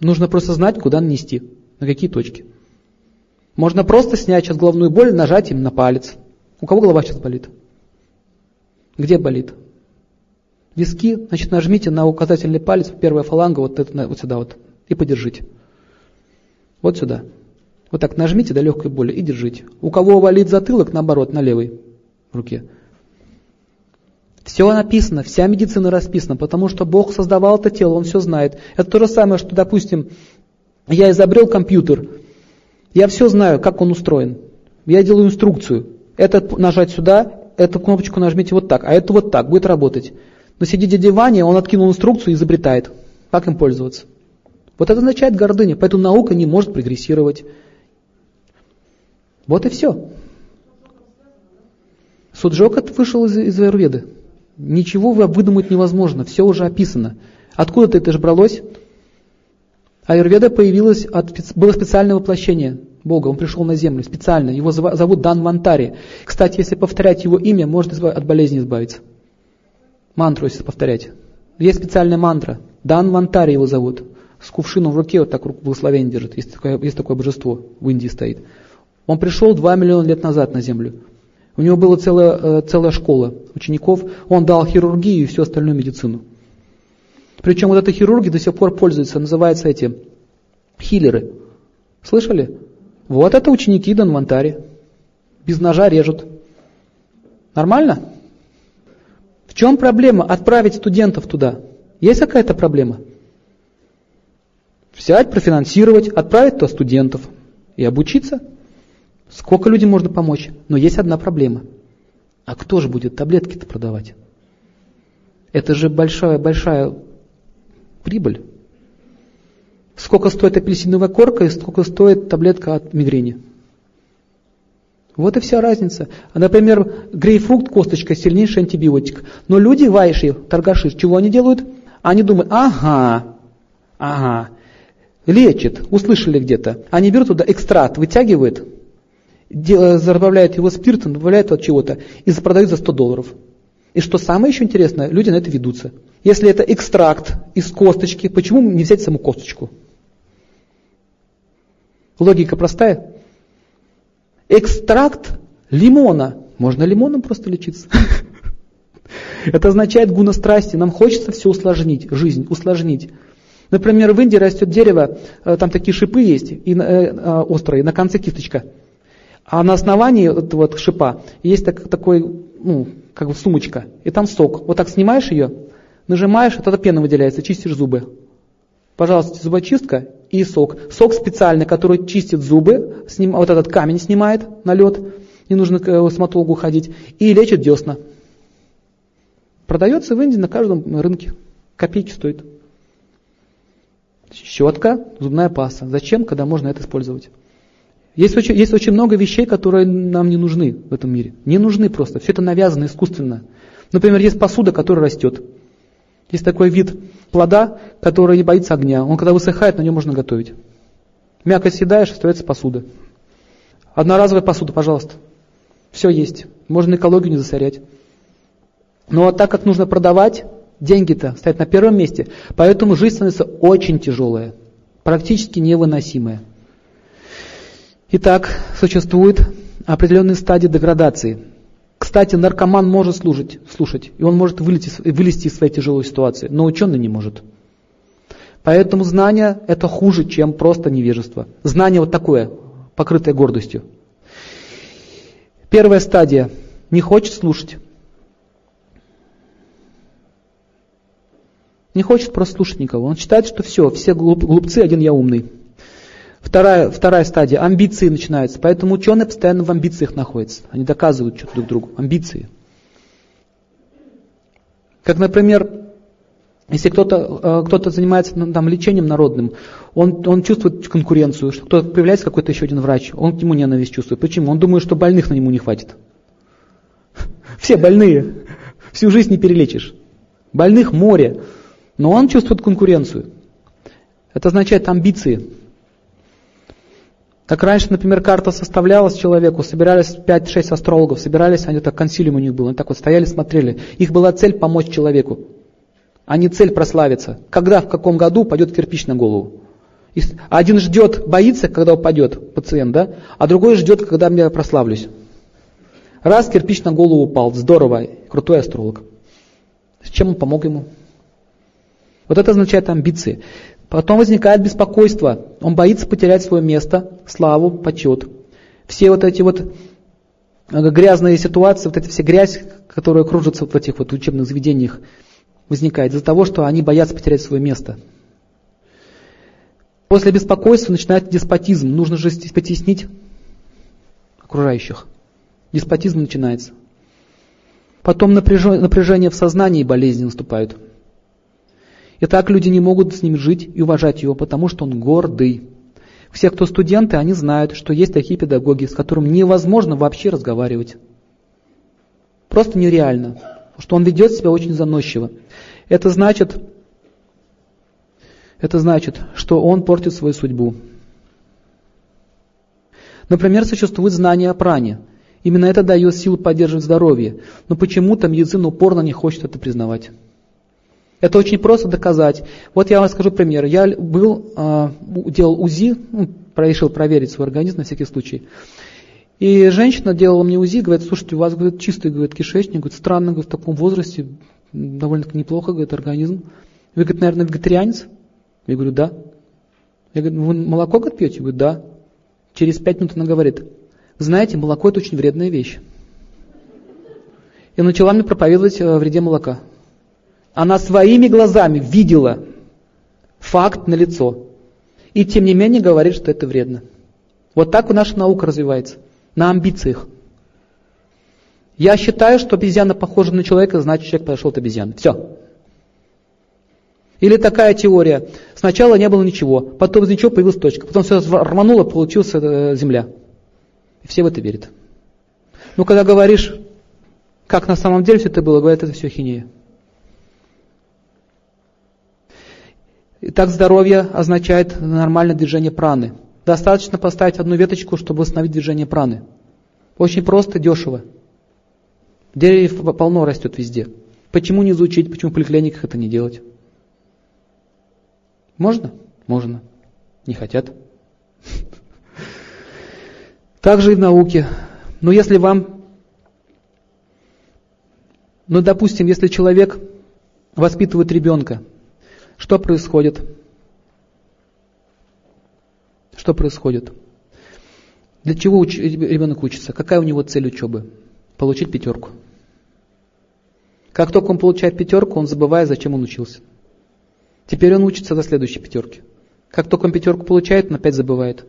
A: Нужно просто знать, куда нанести, на какие точки. Можно просто снять сейчас головную боль, нажать им на палец. У кого голова сейчас болит? Где болит? Виски, значит, нажмите на указательный палец, первая фаланга, вот, это, вот сюда вот, и подержите. Вот сюда. Вот так нажмите до легкой боли и держите. У кого валит затылок, наоборот, на левой руке. Все написано, вся медицина расписана, потому что Бог создавал это тело, Он все знает. Это то же самое, что, допустим, я изобрел компьютер, я все знаю, как он устроен. Я делаю инструкцию. Это нажать сюда, эту кнопочку нажмите вот так, а это вот так, будет работать. Но сидит дядя Ваня, он откинул инструкцию и изобретает, как им пользоваться. Вот это означает гордыня, поэтому наука не может прогрессировать. Вот и все. Суджока вышел из, из Аюрведы. Ничего выдумать невозможно, все уже описано. Откуда-то это же бралось? Аюрведа появилась, от, было специальное воплощение Бога, он пришел на землю специально, его зовут Дан Вантари. Кстати, если повторять его имя, может от болезни избавиться. Мантру, если повторять. Есть специальная мантра, Дан Вантари его зовут. С кувшином в руке вот так благословение держит, есть такое, есть такое божество, в Индии стоит. Он пришел 2 миллиона лет назад на землю. У него была целая, э, целая школа учеников, он дал хирургию и всю остальную медицину. Причем вот эта хирургия до сих пор пользуется, называется эти хиллеры. Слышали? Вот это ученики Донвантари. Без ножа режут. Нормально? В чем проблема отправить студентов туда? Есть какая-то проблема? Взять, профинансировать, отправить туда студентов и обучиться. Сколько людям можно помочь? Но есть одна проблема. А кто же будет таблетки-то продавать? Это же большая-большая прибыль. Сколько стоит апельсиновая корка и сколько стоит таблетка от мигрени. Вот и вся разница. Например, грейпфрукт, косточка, сильнейший антибиотик. Но люди, вайши, торгаши, чего они делают? Они думают, ага, ага, лечит, услышали где-то. Они берут туда экстракт, вытягивают, забавляют его спиртом, добавляют от чего-то и продают за 100 долларов. И что самое еще интересное, люди на это ведутся. Если это экстракт из косточки, почему не взять саму косточку? Логика простая. Экстракт лимона. Можно лимоном просто лечиться. Это означает гуна страсти. Нам хочется все усложнить, жизнь усложнить. Например, в Индии растет дерево, э, там такие шипы есть, и, э, э, острые, на конце кисточка. А на основании этого вот шипа есть так, такой, ну, как бы сумочка, и там сок. Вот так снимаешь ее, нажимаешь, тогда пена выделяется, чистишь зубы. Пожалуйста, зубочистка и сок. Сок специальный, который чистит зубы, сним, вот этот камень снимает, налет, не нужно к э, стоматологу ходить, и лечит десна. Продается в Индии на каждом рынке. Копейки стоит. Щетка, зубная паста. Зачем, когда можно это использовать? Есть очень, есть очень много вещей, которые нам не нужны в этом мире. Не нужны просто. Все это навязано искусственно. Например, есть посуда, которая растет. Есть такой вид плода, который не боится огня. Он когда высыхает, на нем можно готовить. Мякоть съедаешь, остается посуда. Одноразовая посуда, пожалуйста. Все есть. Можно экологию не засорять. Но так как нужно продавать, деньги-то стоят на первом месте. Поэтому жизнь становится очень тяжелая. Практически невыносимая. Итак, существует определенные стадии деградации. Кстати, наркоман может слушать, слушать и он может вылезти, вылезти из своей тяжелой ситуации, но ученый не может. Поэтому знание это хуже, чем просто невежество. Знание вот такое, покрытое гордостью. Первая стадия. Не хочет слушать. Не хочет просто слушать никого. Он считает, что все, все глупцы, один я умный. Вторая, вторая стадия, амбиции начинаются. Поэтому ученые постоянно в амбициях находятся. Они доказывают что-то друг другу. Амбиции. Как, например, если кто-то э, кто занимается ну, там, лечением народным, он, он чувствует конкуренцию, что кто-то появляется какой-то еще один врач, он к нему ненависть чувствует. Почему? Он думает, что больных на нему не хватит. Все больные. Всю жизнь не перелечишь. Больных море. Но он чувствует конкуренцию. Это означает амбиции. Как раньше, например, карта составлялась человеку, собирались 5-6 астрологов, собирались, они так, консилиум у них был, они так вот стояли, смотрели. Их была цель помочь человеку, а не цель прославиться. Когда, в каком году упадет кирпич на голову. Один ждет, боится, когда упадет пациент, да? а другой ждет, когда я прославлюсь. Раз кирпич на голову упал, здорово, крутой астролог. С чем он помог ему? Вот это означает амбиции. Потом возникает беспокойство. Он боится потерять свое место, славу, почет. Все вот эти вот грязные ситуации, вот эти все грязь, которая кружится вот в этих вот учебных заведениях, возникает из-за того, что они боятся потерять свое место. После беспокойства начинает деспотизм. Нужно же потеснить окружающих. Деспотизм начинается. Потом напряжение в сознании и болезни наступают. И так люди не могут с ним жить и уважать его, потому что он гордый. Все, кто студенты, они знают, что есть такие педагоги, с которыми невозможно вообще разговаривать. Просто нереально. Что он ведет себя очень заносчиво. Это значит, это значит, что он портит свою судьбу. Например, существует знание о пране. Именно это дает силу поддерживать здоровье. Но почему-то медицина упорно не хочет это признавать. Это очень просто доказать. Вот я вам скажу пример. Я был, а, делал УЗИ, ну, решил проверить свой организм на всякий случай. И женщина делала мне УЗИ, говорит, слушайте, у вас говорит, чистый говорит, кишечник, говорит, странно, говорит, в таком возрасте, довольно-таки неплохо, говорит, организм. Вы, говорит, наверное, вегетарианец? Я говорю, да. Я говорю, вы молоко, говорит, пьете? Я говорю, да. Через пять минут она говорит, знаете, молоко это очень вредная вещь. И начала мне проповедовать о вреде молока. Она своими глазами видела факт на лицо. И тем не менее говорит, что это вредно. Вот так наша наука развивается. На амбициях. Я считаю, что обезьяна похожа на человека, значит человек подошел от обезьяны. Все. Или такая теория. Сначала не было ничего, потом из ничего появилась точка, потом все рвануло, получилась э, земля. И все в это верят. Но когда говоришь, как на самом деле все это было, говорят, это все хинея. Итак, здоровье означает нормальное движение праны. Достаточно поставить одну веточку, чтобы восстановить движение праны. Очень просто, дешево. Деревьев полно растет везде. Почему не изучить, почему в поликлиниках это не делать? Можно? Можно. Не хотят. Также и в науке. Но если вам, ну допустим, если человек воспитывает ребенка, что происходит? Что происходит? Для чего уч... ребенок учится? Какая у него цель учебы? Получить пятерку. Как только он получает пятерку, он забывает, зачем он учился. Теперь он учится до следующей пятерки. Как только он пятерку получает, он опять забывает.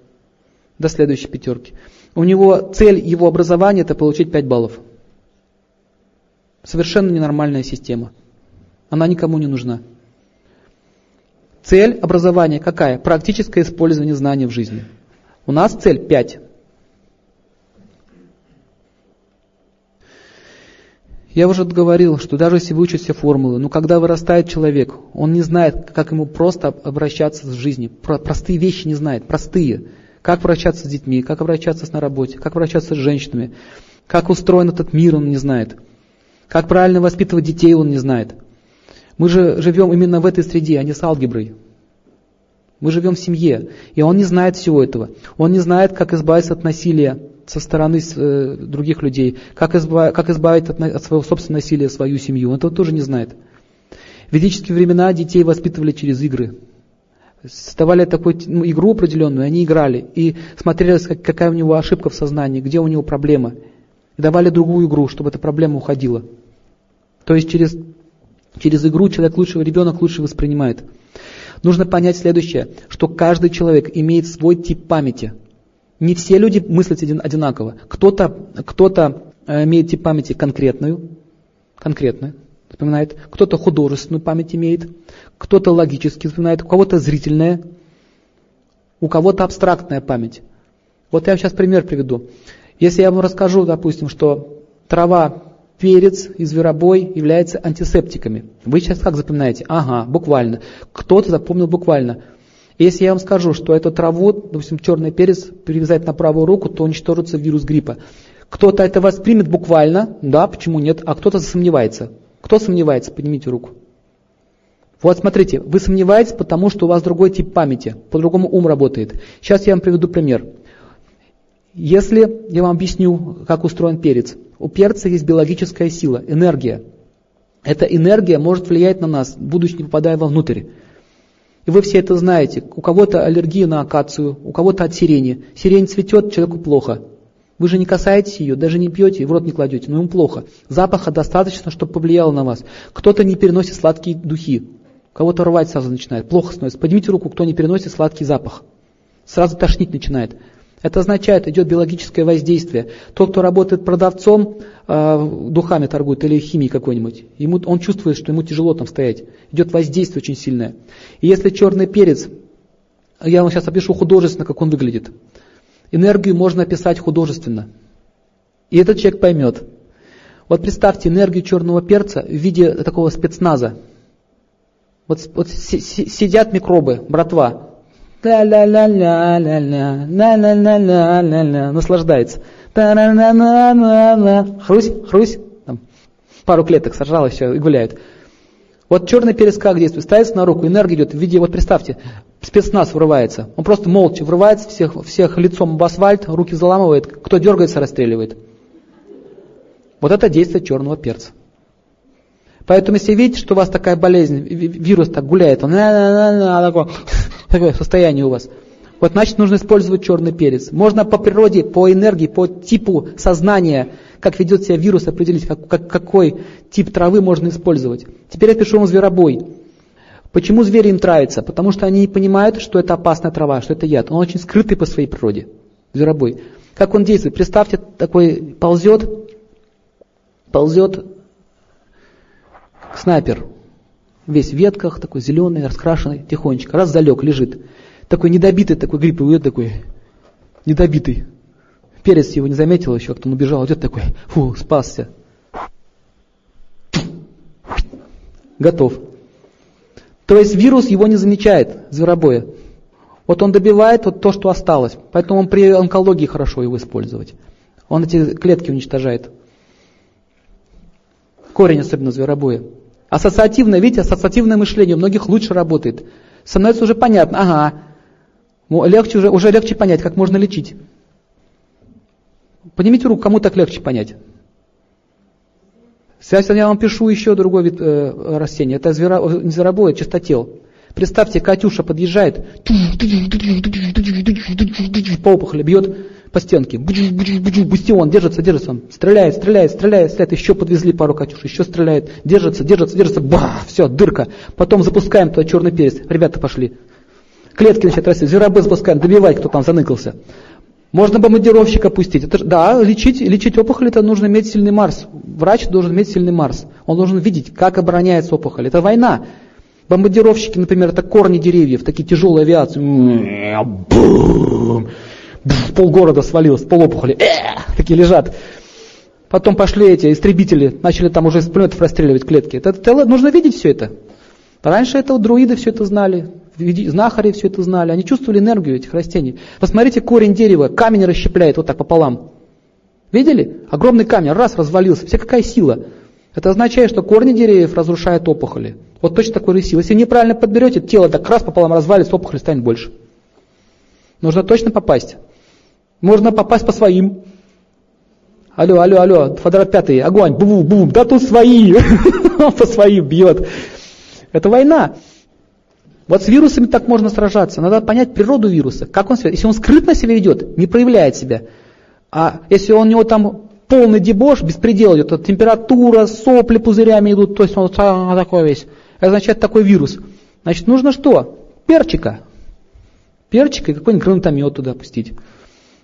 A: До следующей пятерки. У него цель его образования это получить 5 баллов. Совершенно ненормальная система. Она никому не нужна. Цель образования какая? Практическое использование знаний в жизни. У нас цель 5. Я уже говорил, что даже если выучить все формулы, но когда вырастает человек, он не знает, как ему просто обращаться с жизнью. Простые вещи не знает, простые. Как обращаться с детьми, как обращаться на работе, как обращаться с женщинами, как устроен этот мир, он не знает. Как правильно воспитывать детей, он не знает. Мы же живем именно в этой среде, а не с алгеброй. Мы живем в семье, и он не знает всего этого. Он не знает, как избавиться от насилия со стороны э, других людей, как, избав, как избавить от, от своего собственного насилия свою семью. Он этого тоже не знает. В ведические времена детей воспитывали через игры. Создавали такую ну, игру определенную, они играли и смотрели, какая у него ошибка в сознании, где у него проблема. И давали другую игру, чтобы эта проблема уходила. То есть через, через игру человек лучше, ребенок лучше воспринимает. Нужно понять следующее, что каждый человек имеет свой тип памяти. Не все люди мыслят одинаково. Кто-то кто э, имеет тип памяти конкретную, конкретную, вспоминает, кто-то художественную память имеет, кто-то логически вспоминает, у кого-то зрительная, у кого-то абстрактная память. Вот я сейчас пример приведу. Если я вам расскажу, допустим, что трава перец и зверобой являются антисептиками. Вы сейчас как запоминаете? Ага, буквально. Кто-то запомнил буквально. Если я вам скажу, что эту траву, допустим, черный перец, перевязать на правую руку, то уничтожится вирус гриппа. Кто-то это воспримет буквально, да, почему нет, а кто-то сомневается. Кто сомневается? Поднимите руку. Вот смотрите, вы сомневаетесь, потому что у вас другой тип памяти, по-другому ум работает. Сейчас я вам приведу пример. Если я вам объясню, как устроен перец. У перца есть биологическая сила, энергия. Эта энергия может влиять на нас, будучи не попадая вовнутрь. И вы все это знаете. У кого-то аллергия на акацию, у кого-то от сирени. Сирень цветет, человеку плохо. Вы же не касаетесь ее, даже не пьете, в рот не кладете, но ему плохо. Запаха достаточно, чтобы повлияло на вас. Кто-то не переносит сладкие духи, кого-то рвать сразу начинает, плохо становится. Поднимите руку, кто не переносит сладкий запах. Сразу тошнить начинает. Это означает, идет биологическое воздействие. Тот, кто работает продавцом, э, духами торгует или химией какой-нибудь, ему, он чувствует, что ему тяжело там стоять. Идет воздействие очень сильное. И если черный перец, я вам сейчас опишу художественно, как он выглядит. Энергию можно описать художественно. И этот человек поймет. Вот представьте энергию черного перца в виде такого спецназа. Вот, вот сидят микробы, братва, наслаждается. Хрусь, хрусь, там, пару клеток сожралось все и гуляют. Вот черный перец как действует? Ставится на руку, энергия идет в виде, вот представьте, спецназ врывается. Он просто молча врывается, всех, всех лицом в асфальт, руки заламывает, кто дергается, расстреливает. Вот это действие черного перца. Поэтому если видите, что у вас такая болезнь, вирус так гуляет, он такой, такое состояние у вас. Вот значит нужно использовать черный перец. Можно по природе, по энергии, по типу сознания, как ведет себя вирус, определить, как, как, какой тип травы можно использовать. Теперь я пишу вам зверобой. Почему звери им травятся? Потому что они не понимают, что это опасная трава, что это яд. Он очень скрытый по своей природе. Зверобой. Как он действует? Представьте, такой ползет, ползет снайпер весь в ветках, такой зеленый, раскрашенный, тихонечко, раз залег, лежит. Такой недобитый, такой грипп, идет такой, недобитый. Перец его не заметил еще, как-то он убежал, идет такой, фу, спасся. Готов. То есть вирус его не замечает, зверобоя. Вот он добивает вот то, что осталось. Поэтому он при онкологии хорошо его использовать. Он эти клетки уничтожает. Корень особенно зверобоя. Ассоциативное, видите, ассоциативное мышление у многих лучше работает. Становится уже понятно, ага, легче уже, уже легче понять, как можно лечить. Поднимите руку, кому так легче понять. Сейчас я вам пишу еще другой вид э, растения. Это зверо, не зверобой, а чистотел. Представьте, Катюша подъезжает, по опухоли бьет по стенке. Бастион, держится, держится он. Стреляет, стреляет, стреляет, стреляет. Еще подвезли пару Катюш, еще стреляет. Держится, держится, держится. Бах, все, дырка. Потом запускаем туда черный перец. Ребята пошли. Клетки начинают расти. Зверобой запускаем, добивать, кто там заныкался. Можно бомбардировщика пустить. Это, да, лечить, лечить опухоль, это нужно иметь сильный Марс. Врач должен иметь сильный Марс. Он должен видеть, как обороняется опухоль. Это война. Бомбардировщики, например, это корни деревьев, такие тяжелые авиации полгорода свалилось, полопухоли, э, такие лежат. Потом пошли эти истребители, начали там уже из пулеметов расстреливать клетки. Это, нужно видеть все это. Раньше это вот друиды все это знали, знахари все это знали, они чувствовали энергию этих растений. Посмотрите, корень дерева, камень расщепляет вот так пополам. Видели? Огромный камень, раз развалился, вся какая сила. Это означает, что корни деревьев разрушают опухоли. Вот точно такой же сила. Если неправильно подберете, тело так раз пополам развалится, опухоль станет больше. Нужно точно попасть. Можно попасть по своим. Алло, алло, алло, квадрат пятый, огонь, бум, бум, да тут свои. Он по своим бьет. Это война. Вот с вирусами так можно сражаться. Надо понять природу вируса, как он себя. Если он скрытно себя ведет, не проявляет себя. А если он у него там полный дебош, беспредел идет, то температура, сопли пузырями идут, то есть он такой весь. Это означает такой вирус. Значит, нужно что? Перчика. Перчика и какой-нибудь гранатомет туда пустить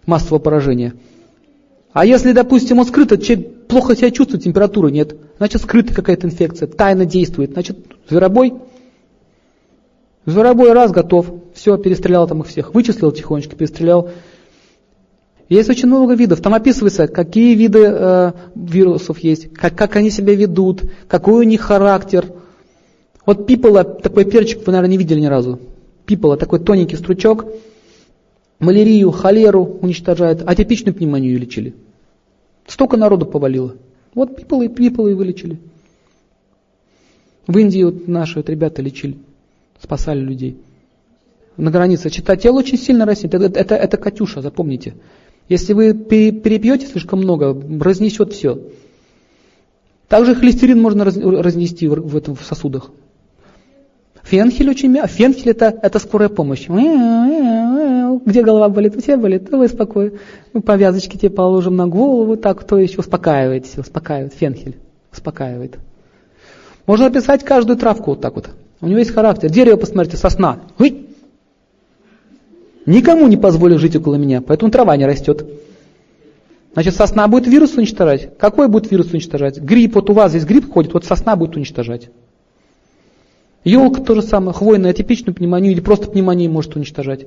A: массового поражения. А если, допустим, он скрыто, человек плохо себя чувствует, температуры нет, значит скрыта какая-то инфекция, тайно действует, значит зверобой. Зверобой раз готов, все, перестрелял там их всех, вычислил тихонечко, перестрелял. Есть очень много видов, там описывается, какие виды э, вирусов есть, как, как они себя ведут, какой у них характер. Вот пипола, такой перчик вы, наверное, не видели ни разу. Пипола, такой тоненький стручок, малярию, холеру уничтожает, а типичную пневмонию лечили. Столько народу повалило. Вот пиполы, пиполы и вылечили. В Индии вот наши вот ребята лечили, спасали людей. На границе читатель очень сильно растет. Это, это, это Катюша, запомните. Если вы перепьете слишком много, разнесет все. Также холестерин можно разнести в, этом, в сосудах. Фенхель очень мягкий. Фенхель это, это скорая помощь. Где голова болит? У тебя болит? Вы спокойно. Мы повязочки тебе положим на голову, так, кто еще успокаивает, успокаивает, фенхель успокаивает. Можно описать каждую травку вот так вот. У него есть характер. Дерево, посмотрите, сосна. Ой! Никому не позволю жить около меня, поэтому трава не растет. Значит, сосна будет вирус уничтожать. Какой будет вирус уничтожать? Гриб, вот у вас здесь гриб ходит, вот сосна будет уничтожать. Елка то же самое, хвойная, атипичную пневмонию или просто пневмонию может уничтожать.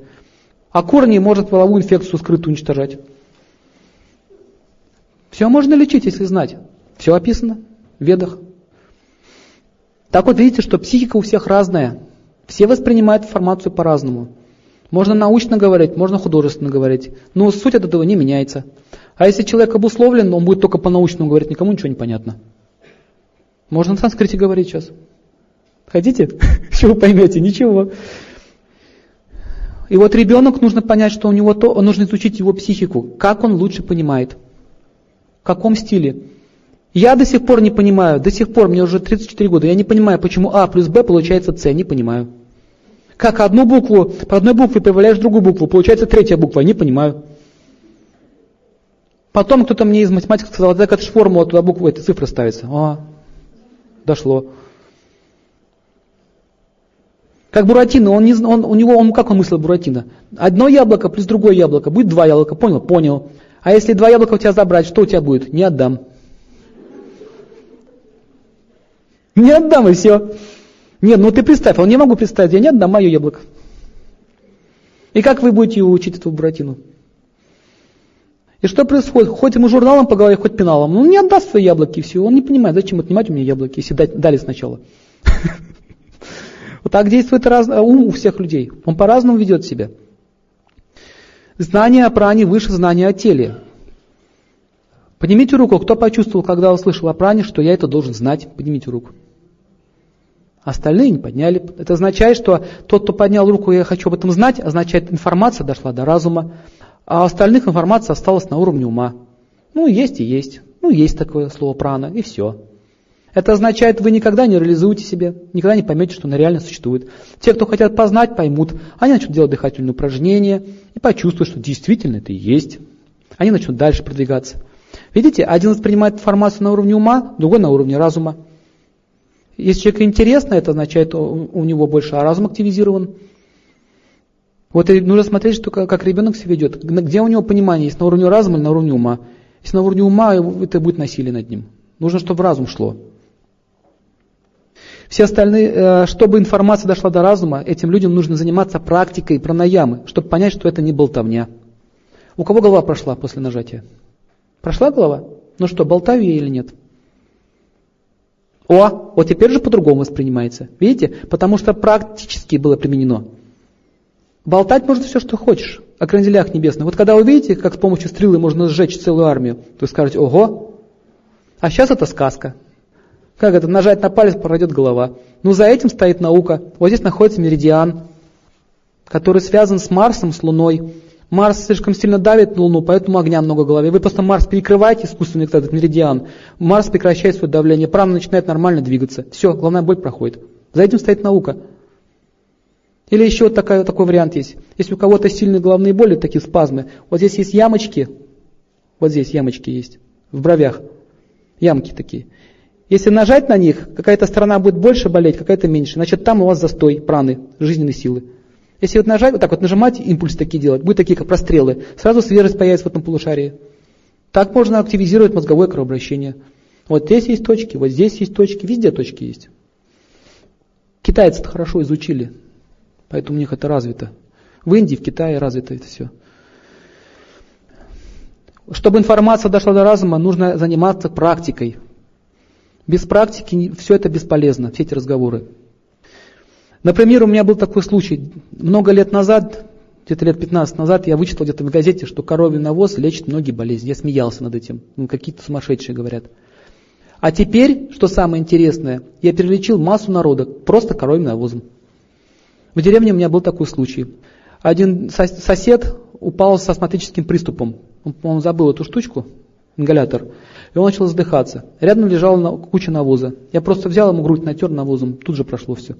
A: А корни может половую инфекцию скрытую уничтожать. Все можно лечить, если знать. Все описано в ведах. Так вот видите, что психика у всех разная. Все воспринимают информацию по-разному. Можно научно говорить, можно художественно говорить. Но суть от этого не меняется. А если человек обусловлен, он будет только по-научному говорить, никому ничего не понятно. Можно на санскрите говорить сейчас. Хотите? Вы поймете? Ничего. И вот ребенок нужно понять, что у него то, нужно изучить его психику, как он лучше понимает, в каком стиле. Я до сих пор не понимаю, до сих пор, мне уже 34 года, я не понимаю, почему А плюс Б получается С, не понимаю. Как одну букву, по одной букве прибавляешь другую букву, получается третья буква, не понимаю. Потом кто-то мне из математики сказал, так это же формула, туда буквы, эти цифры ставятся. А, дошло. Как Буратино, он не, он, у него, он как он мыслил Буратино? Одно яблоко плюс другое яблоко, будет два яблока, понял? Понял. А если два яблока у тебя забрать, что у тебя будет? Не отдам. Не отдам и все. Нет, ну ты представь, он не могу представить, я не отдам мое яблоко. И как вы будете его учить, эту Буратино? И что происходит? Хоть ему журналом по голове, хоть пеналом. Он не отдаст свои яблоки и все. Он не понимает, зачем отнимать у меня яблоки, если дали сначала. Вот так действует раз, ум у всех людей. Он по-разному ведет себя. Знание о пране выше знания о теле. Поднимите руку, кто почувствовал, когда услышал о пране, что я это должен знать. Поднимите руку. Остальные не подняли. Это означает, что тот, кто поднял руку, я хочу об этом знать, означает, информация дошла до разума, а остальных информация осталась на уровне ума. Ну, есть и есть. Ну, есть такое слово прана, и все. Это означает, вы никогда не реализуете себе, никогда не поймете, что она реально существует. Те, кто хотят познать, поймут. Они начнут делать дыхательные упражнения и почувствуют, что действительно это и есть. Они начнут дальше продвигаться. Видите, один воспринимает информацию на уровне ума, другой на уровне разума. Если человеку интересно, это означает, у него больше разум активизирован. Вот и нужно смотреть, что, как ребенок себя ведет. Где у него понимание, есть на уровне разума или на уровне ума. Если на уровне ума, это будет насилие над ним. Нужно, чтобы разум шло. Все остальные, э, чтобы информация дошла до разума, этим людям нужно заниматься практикой пранаямы, чтобы понять, что это не болтовня. У кого голова прошла после нажатия? Прошла голова? Ну что, болтаю я или нет? О, вот теперь же по-другому воспринимается. Видите? Потому что практически было применено. Болтать можно все, что хочешь о кренделях небесных. Вот когда увидите, как с помощью стрелы можно сжечь целую армию, то скажете, ого, а сейчас это сказка. Как это? Нажать на палец, пройдет голова. Ну, за этим стоит наука. Вот здесь находится меридиан, который связан с Марсом, с Луной. Марс слишком сильно давит на Луну, поэтому огня много в голове. Вы просто Марс перекрываете искусственный этот меридиан. Марс прекращает свое давление, прана начинает нормально двигаться. Все, главная боль проходит. За этим стоит наука. Или еще вот такой, такой вариант есть. Если у кого-то сильные головные боли, такие спазмы, вот здесь есть ямочки, вот здесь ямочки есть, в бровях, ямки такие. Если нажать на них, какая-то сторона будет больше болеть, какая-то меньше. Значит, там у вас застой праны, жизненной силы. Если вот нажать, вот так вот нажимать, импульс такие делать, будет такие как прострелы, сразу свежесть появится в этом полушарии. Так можно активизировать мозговое кровообращение. Вот здесь есть точки, вот здесь есть точки, везде точки есть. Китайцы это хорошо изучили, поэтому у них это развито. В Индии, в Китае развито это все. Чтобы информация дошла до разума, нужно заниматься практикой. Без практики все это бесполезно, все эти разговоры. Например, у меня был такой случай. Много лет назад, где-то лет 15 назад, я вычитал где-то в газете, что коровий навоз лечит многие болезни. Я смеялся над этим. Ну, какие-то сумасшедшие говорят. А теперь, что самое интересное, я перелечил массу народа просто коровьим навозом. В деревне у меня был такой случай. Один сосед упал с астматическим приступом. Он, по-моему, забыл эту штучку, ингалятор. И он начал задыхаться. Рядом лежала куча навоза. Я просто взял ему грудь, натер навозом, тут же прошло все.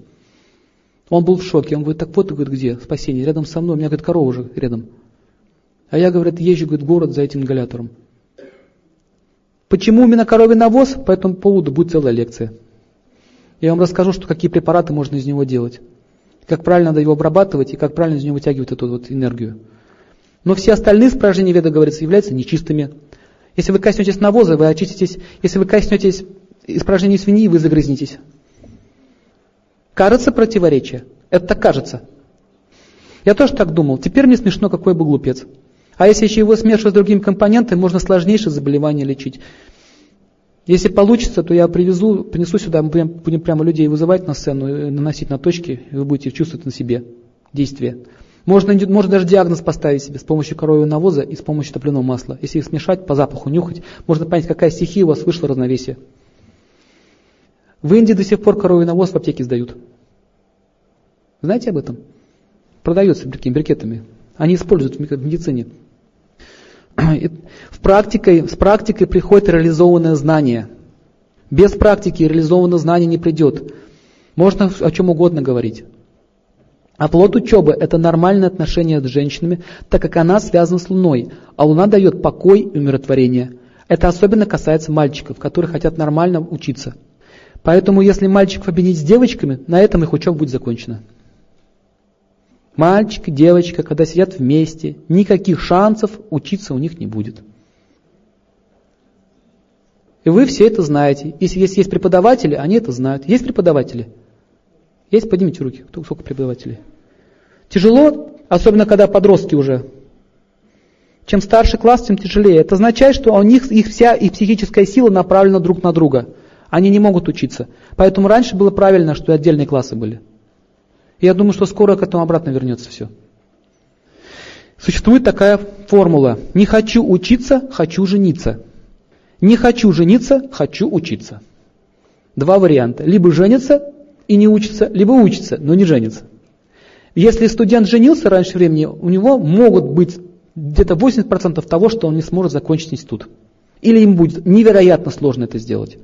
A: Он был в шоке. Он говорит, так вот, говорит, где спасение? Рядом со мной. У меня, говорит, корова уже рядом. А я, говорит, езжу, говорит, город за этим ингалятором. Почему именно коровий навоз? По этому поводу будет целая лекция. Я вам расскажу, что какие препараты можно из него делать. Как правильно надо его обрабатывать и как правильно из него вытягивать эту вот энергию. Но все остальные испражнения веда, говорится, являются нечистыми. Если вы коснетесь навоза, вы очиститесь. Если вы коснетесь испражнений свиньи, вы загрязнитесь. Кажется противоречие. Это так кажется. Я тоже так думал. Теперь мне смешно, какой был глупец. А если еще его смешивать с другими компонентами, можно сложнейшие заболевания лечить. Если получится, то я привезу, принесу сюда, мы будем прямо людей вызывать на сцену, и наносить на точки, и вы будете чувствовать на себе действие. Можно, можно даже диагноз поставить себе с помощью коровьего навоза и с помощью топленого масла. Если их смешать, по запаху нюхать, можно понять, какая стихия у вас вышла равновесие. В Индии до сих пор коровий навоз в аптеке сдают. Знаете об этом? Продается брикетами. Они используют в медицине. В практике, с практикой приходит реализованное знание. Без практики реализованное знание не придет. Можно о чем угодно говорить. А плод учебы – это нормальное отношение с женщинами, так как она связана с Луной, а Луна дает покой и умиротворение. Это особенно касается мальчиков, которые хотят нормально учиться. Поэтому если мальчиков объединить с девочками, на этом их учеба будет закончена. Мальчик и девочка, когда сидят вместе, никаких шансов учиться у них не будет. И вы все это знаете. Если есть, преподаватели, они это знают. Есть преподаватели? Есть? Поднимите руки. Кто, сколько преподавателей? Тяжело, особенно когда подростки уже. Чем старше класс, тем тяжелее. Это означает, что у них их вся их психическая сила направлена друг на друга. Они не могут учиться. Поэтому раньше было правильно, что отдельные классы были. Я думаю, что скоро к этому обратно вернется все. Существует такая формула. Не хочу учиться, хочу жениться. Не хочу жениться, хочу учиться. Два варианта. Либо женится и не учится, либо учится, но не женится. Если студент женился раньше времени, у него могут быть где-то 80% того, что он не сможет закончить институт. Или им будет невероятно сложно это сделать.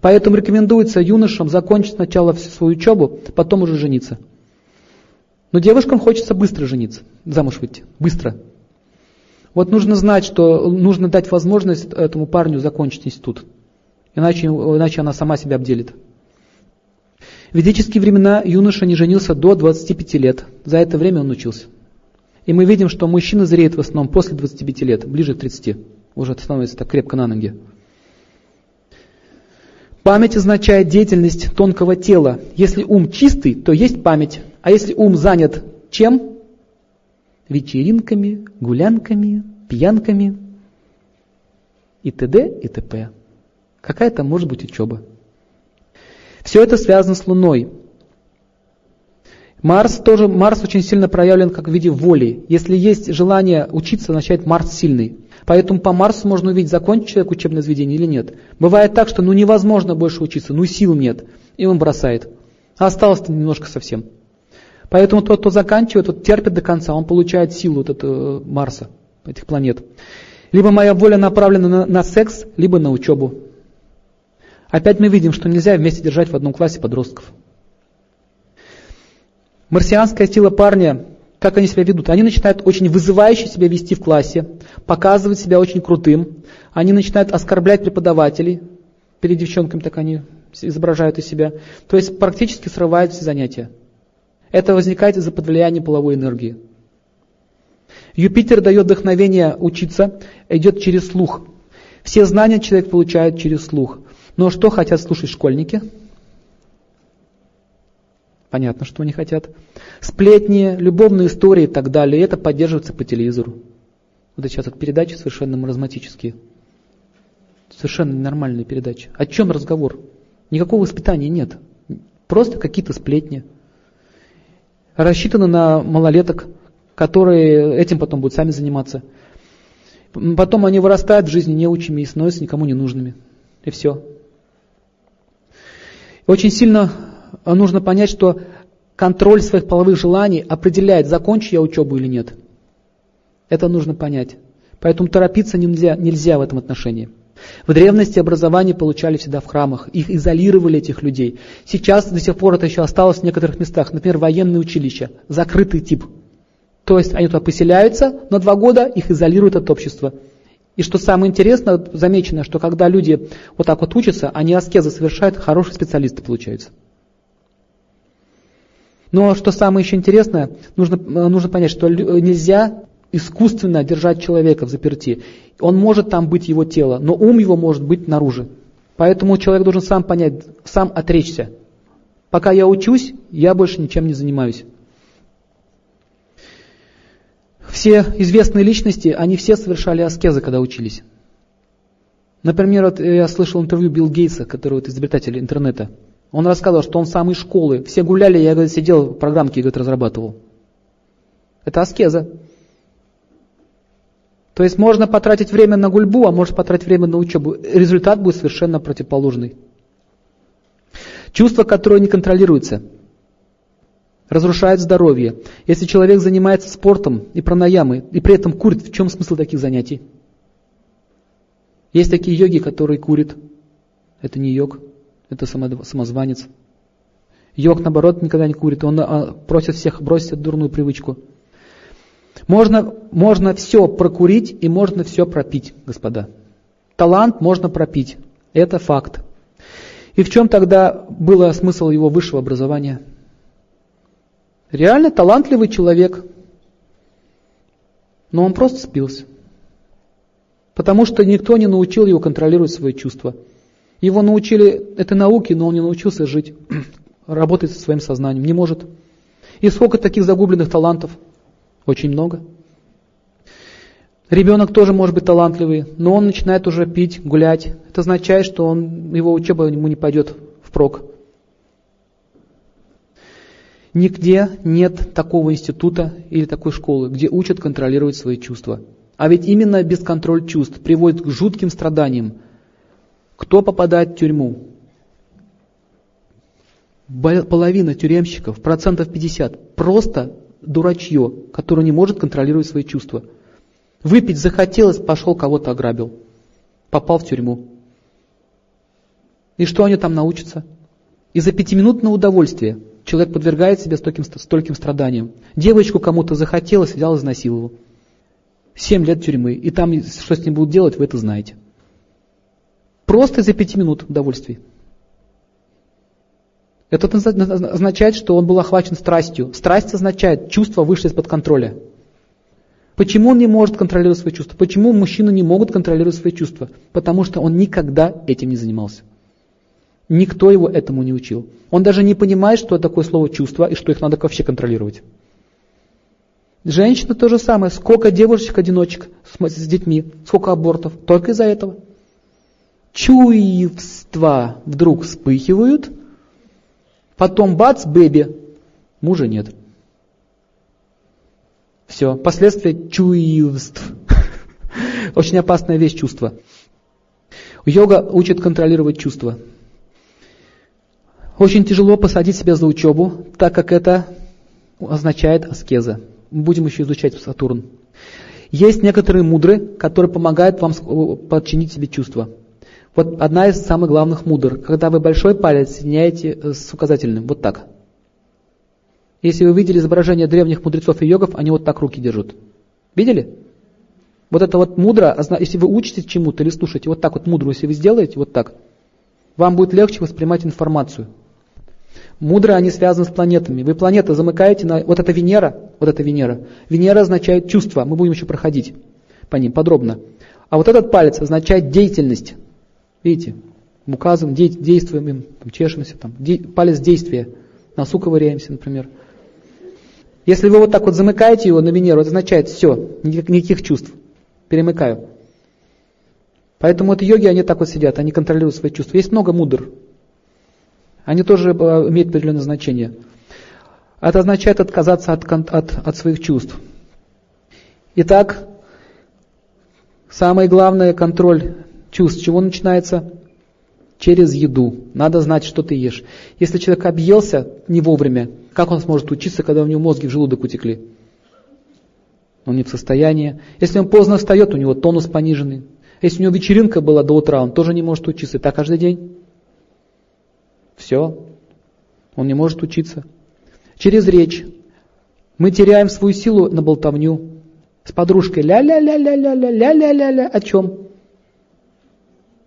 A: Поэтому рекомендуется юношам закончить сначала всю свою учебу, потом уже жениться. Но девушкам хочется быстро жениться, замуж выйти, быстро. Вот нужно знать, что нужно дать возможность этому парню закончить институт. Иначе, иначе она сама себя обделит. В ведические времена юноша не женился до 25 лет. За это время он учился. И мы видим, что мужчина зреет в основном после 25 лет, ближе к 30. Уже становится так крепко на ноги. Память означает деятельность тонкого тела. Если ум чистый, то есть память. А если ум занят чем? Вечеринками, гулянками, пьянками и т.д. и т.п. Какая там может быть учеба? Все это связано с Луной. Марс тоже, Марс очень сильно проявлен как в виде воли. Если есть желание учиться, означает Марс сильный. Поэтому по Марсу можно увидеть, закончит человек учебное заведение или нет. Бывает так, что ну невозможно больше учиться, ну сил нет, и он бросает. А осталось-то немножко совсем. Поэтому тот, кто заканчивает, тот терпит до конца, он получает силу вот этого Марса, этих планет. Либо моя воля направлена на, на секс, либо на учебу. Опять мы видим, что нельзя вместе держать в одном классе подростков. Марсианская сила парня как они себя ведут? Они начинают очень вызывающе себя вести в классе, показывать себя очень крутым. Они начинают оскорблять преподавателей. Перед девчонками так они изображают из себя. То есть практически срывают все занятия. Это возникает из-за под влияния половой энергии. Юпитер дает вдохновение учиться, идет через слух. Все знания человек получает через слух. Но что хотят слушать школьники? Понятно, что они хотят. Сплетни, любовные истории и так далее. Это поддерживается по телевизору. Вот сейчас вот передачи совершенно маразматические. Совершенно нормальные передачи. О чем разговор? Никакого воспитания нет. Просто какие-то сплетни. Рассчитаны на малолеток, которые этим потом будут сами заниматься. Потом они вырастают в жизни неучими и становятся никому не нужными. И все. Очень сильно нужно понять, что контроль своих половых желаний определяет, закончу я учебу или нет. Это нужно понять. Поэтому торопиться нельзя, нельзя в этом отношении. В древности образование получали всегда в храмах, их изолировали, этих людей. Сейчас до сих пор это еще осталось в некоторых местах, например, военные училища, закрытый тип. То есть они туда поселяются на два года, их изолируют от общества. И что самое интересное, замечено, что когда люди вот так вот учатся, они аскезы совершают, хорошие специалисты получаются. Но что самое еще интересное, нужно, нужно понять, что нельзя искусственно держать человека в заперти. Он может там быть его тело, но ум его может быть наружу. Поэтому человек должен сам понять, сам отречься. Пока я учусь, я больше ничем не занимаюсь. Все известные личности, они все совершали аскезы, когда учились. Например, вот я слышал интервью Билл Гейтса, который вот изобретатель интернета. Он рассказывал, что он с самой школы, все гуляли, я говорит, сидел, программки говорит, разрабатывал. Это аскеза. То есть можно потратить время на гульбу, а может потратить время на учебу. Результат будет совершенно противоположный. Чувства, которые не контролируются, разрушают здоровье. Если человек занимается спортом и пранаямой, и при этом курит, в чем смысл таких занятий? Есть такие йоги, которые курят. Это не йог, это самозванец. Йог, наоборот, никогда не курит. Он а, просит всех бросить эту дурную привычку. Можно, можно все прокурить и можно все пропить, господа. Талант можно пропить. Это факт. И в чем тогда был смысл его высшего образования? Реально талантливый человек, но он просто спился. Потому что никто не научил его контролировать свои чувства. Его научили этой науке, но он не научился жить, работать со своим сознанием. Не может. И сколько таких загубленных талантов – очень много. Ребенок тоже может быть талантливый, но он начинает уже пить, гулять. Это означает, что он, его учеба ему не пойдет впрок. Нигде нет такого института или такой школы, где учат контролировать свои чувства. А ведь именно бесконтроль чувств приводит к жутким страданиям. Кто попадает в тюрьму? Половина тюремщиков, процентов 50, просто дурачье, которое не может контролировать свои чувства. Выпить захотелось, пошел кого-то ограбил. Попал в тюрьму. И что они там научатся? Из-за пятиминутного удовольствия человек подвергает себя стольким, стольким страданиям. Девочку кому-то захотелось, взял изнасиловал. Семь лет тюрьмы. И там, что с ним будут делать, вы это знаете. Просто из-за пяти минут удовольствия. Это означает, что он был охвачен страстью. Страсть означает чувство вышло из-под контроля. Почему он не может контролировать свои чувства? Почему мужчины не могут контролировать свои чувства? Потому что он никогда этим не занимался. Никто его этому не учил. Он даже не понимает, что такое слово чувство и что их надо вообще контролировать. Женщина то же самое. Сколько девушек-одиночек с, с детьми, сколько абортов. Только из-за этого. Чувства вдруг вспыхивают, Потом бац, бэби, мужа нет. Все, последствия чувств. Очень опасная вещь чувства. Йога учит контролировать чувства. Очень тяжело посадить себя за учебу, так как это означает аскеза. Мы будем еще изучать Сатурн. Есть некоторые мудры, которые помогают вам подчинить себе чувства. Вот одна из самых главных мудр, когда вы большой палец соединяете э, с указательным, вот так. Если вы видели изображение древних мудрецов и йогов, они вот так руки держат. Видели? Вот это вот мудро, если вы учитесь чему-то или слушаете, вот так вот мудро, если вы сделаете, вот так, вам будет легче воспринимать информацию. Мудро они связаны с планетами. Вы планеты замыкаете на... Вот это Венера, вот это Венера. Венера означает чувство, мы будем еще проходить по ним подробно. А вот этот палец означает деятельность. Видите, указываем, действуем им, там, чешемся, там, де, палец действия, носу ковыряемся, например. Если вы вот так вот замыкаете его на Венеру, это означает все, никаких чувств. Перемыкаю. Поэтому вот йоги, они так вот сидят, они контролируют свои чувства. Есть много мудр. Они тоже э, имеют определенное значение. Это означает отказаться от, от, от своих чувств. Итак, самое главное контроль чувств. Чего начинается? Через еду. Надо знать, что ты ешь. Если человек объелся не вовремя, как он сможет учиться, когда у него мозги в желудок утекли? Он не в состоянии. Если он поздно встает, у него тонус пониженный. Если у него вечеринка была до утра, он тоже не может учиться. Так каждый день. Все. Он не может учиться. Через речь. Мы теряем свою силу на болтовню. С подружкой ля-ля-ля-ля-ля-ля-ля-ля-ля-ля. О чем?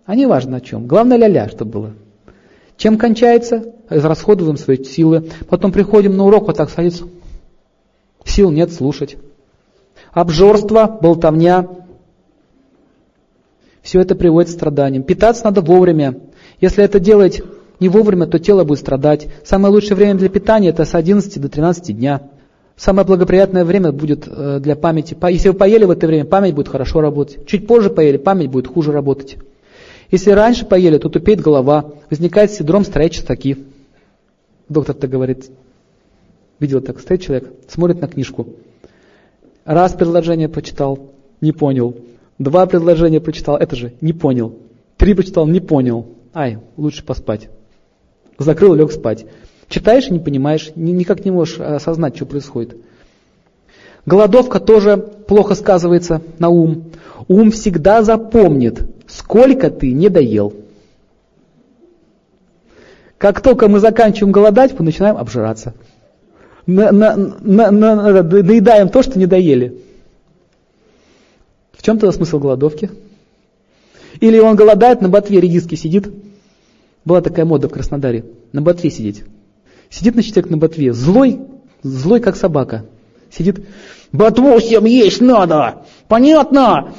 A: А не важно о чем. Главное ля-ля, чтобы было. Чем кончается? Израсходуем свои силы. Потом приходим на урок, вот так садится. Сил нет слушать. Обжорство, болтовня. Все это приводит к страданиям. Питаться надо вовремя. Если это делать не вовремя, то тело будет страдать. Самое лучшее время для питания это с 11 до 13 дня. Самое благоприятное время будет э, для памяти. Если вы поели в это время, память будет хорошо работать. Чуть позже поели, память будет хуже работать. Если раньше поели, то тупеет голова, возникает синдром строя частоки. Доктор так говорит. Видел так, стоит человек, смотрит на книжку. Раз предложение прочитал, не понял. Два предложения прочитал, это же, не понял. Три прочитал, не понял. Ай, лучше поспать. Закрыл, лег спать. Читаешь и не понимаешь, никак не можешь э, осознать, что происходит. Голодовка тоже плохо сказывается на ум. Ум всегда запомнит, сколько ты не доел. Как только мы заканчиваем голодать, мы начинаем обжираться. На, на, на, на, доедаем то, что не доели. В чем тогда смысл голодовки? Или он голодает, на ботве редиски сидит. Была такая мода в Краснодаре. На ботве сидеть. Сидит на человек на ботве, злой, злой как собака. Сидит, ботву всем есть надо, понятно?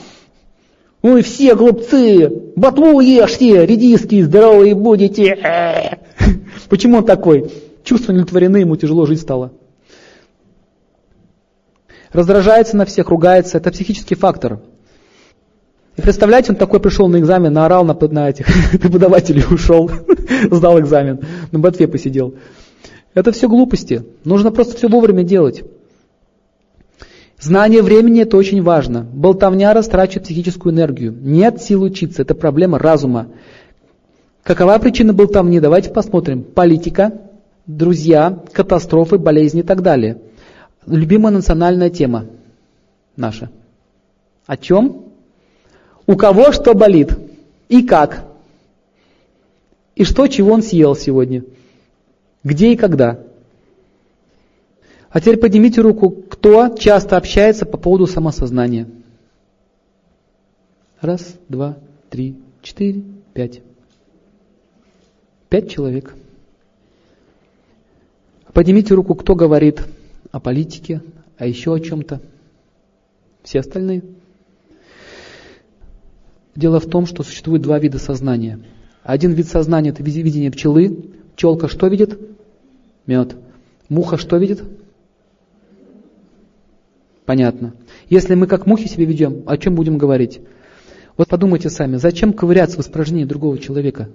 A: Ой, все глупцы, ботву ешьте, редиски здоровые будете. Почему он такой? Чувства удовлетворены, ему тяжело жить стало. Раздражается на всех, ругается, это психический фактор. И представляете, он такой пришел на экзамен, наорал на, на этих преподавателей, ушел, сдал экзамен, на ботве посидел. Это все глупости. Нужно просто все вовремя делать. Знание времени это очень важно. Болтовня растрачивает психическую энергию. Нет сил учиться. Это проблема разума. Какова причина болтовни? Давайте посмотрим. Политика, друзья, катастрофы, болезни и так далее. Любимая национальная тема наша. О чем? У кого что болит? И как? И что, чего он съел сегодня? Где и когда? А теперь поднимите руку, кто часто общается по поводу самосознания. Раз, два, три, четыре, пять. Пять человек. Поднимите руку, кто говорит о политике, а еще о чем-то. Все остальные. Дело в том, что существует два вида сознания. Один вид сознания – это видение пчелы. Пчелка что видит? Мед. Муха что видит? Понятно. Если мы как мухи себя ведем, о чем будем говорить? Вот подумайте сами, зачем ковыряться в испражнении другого человека?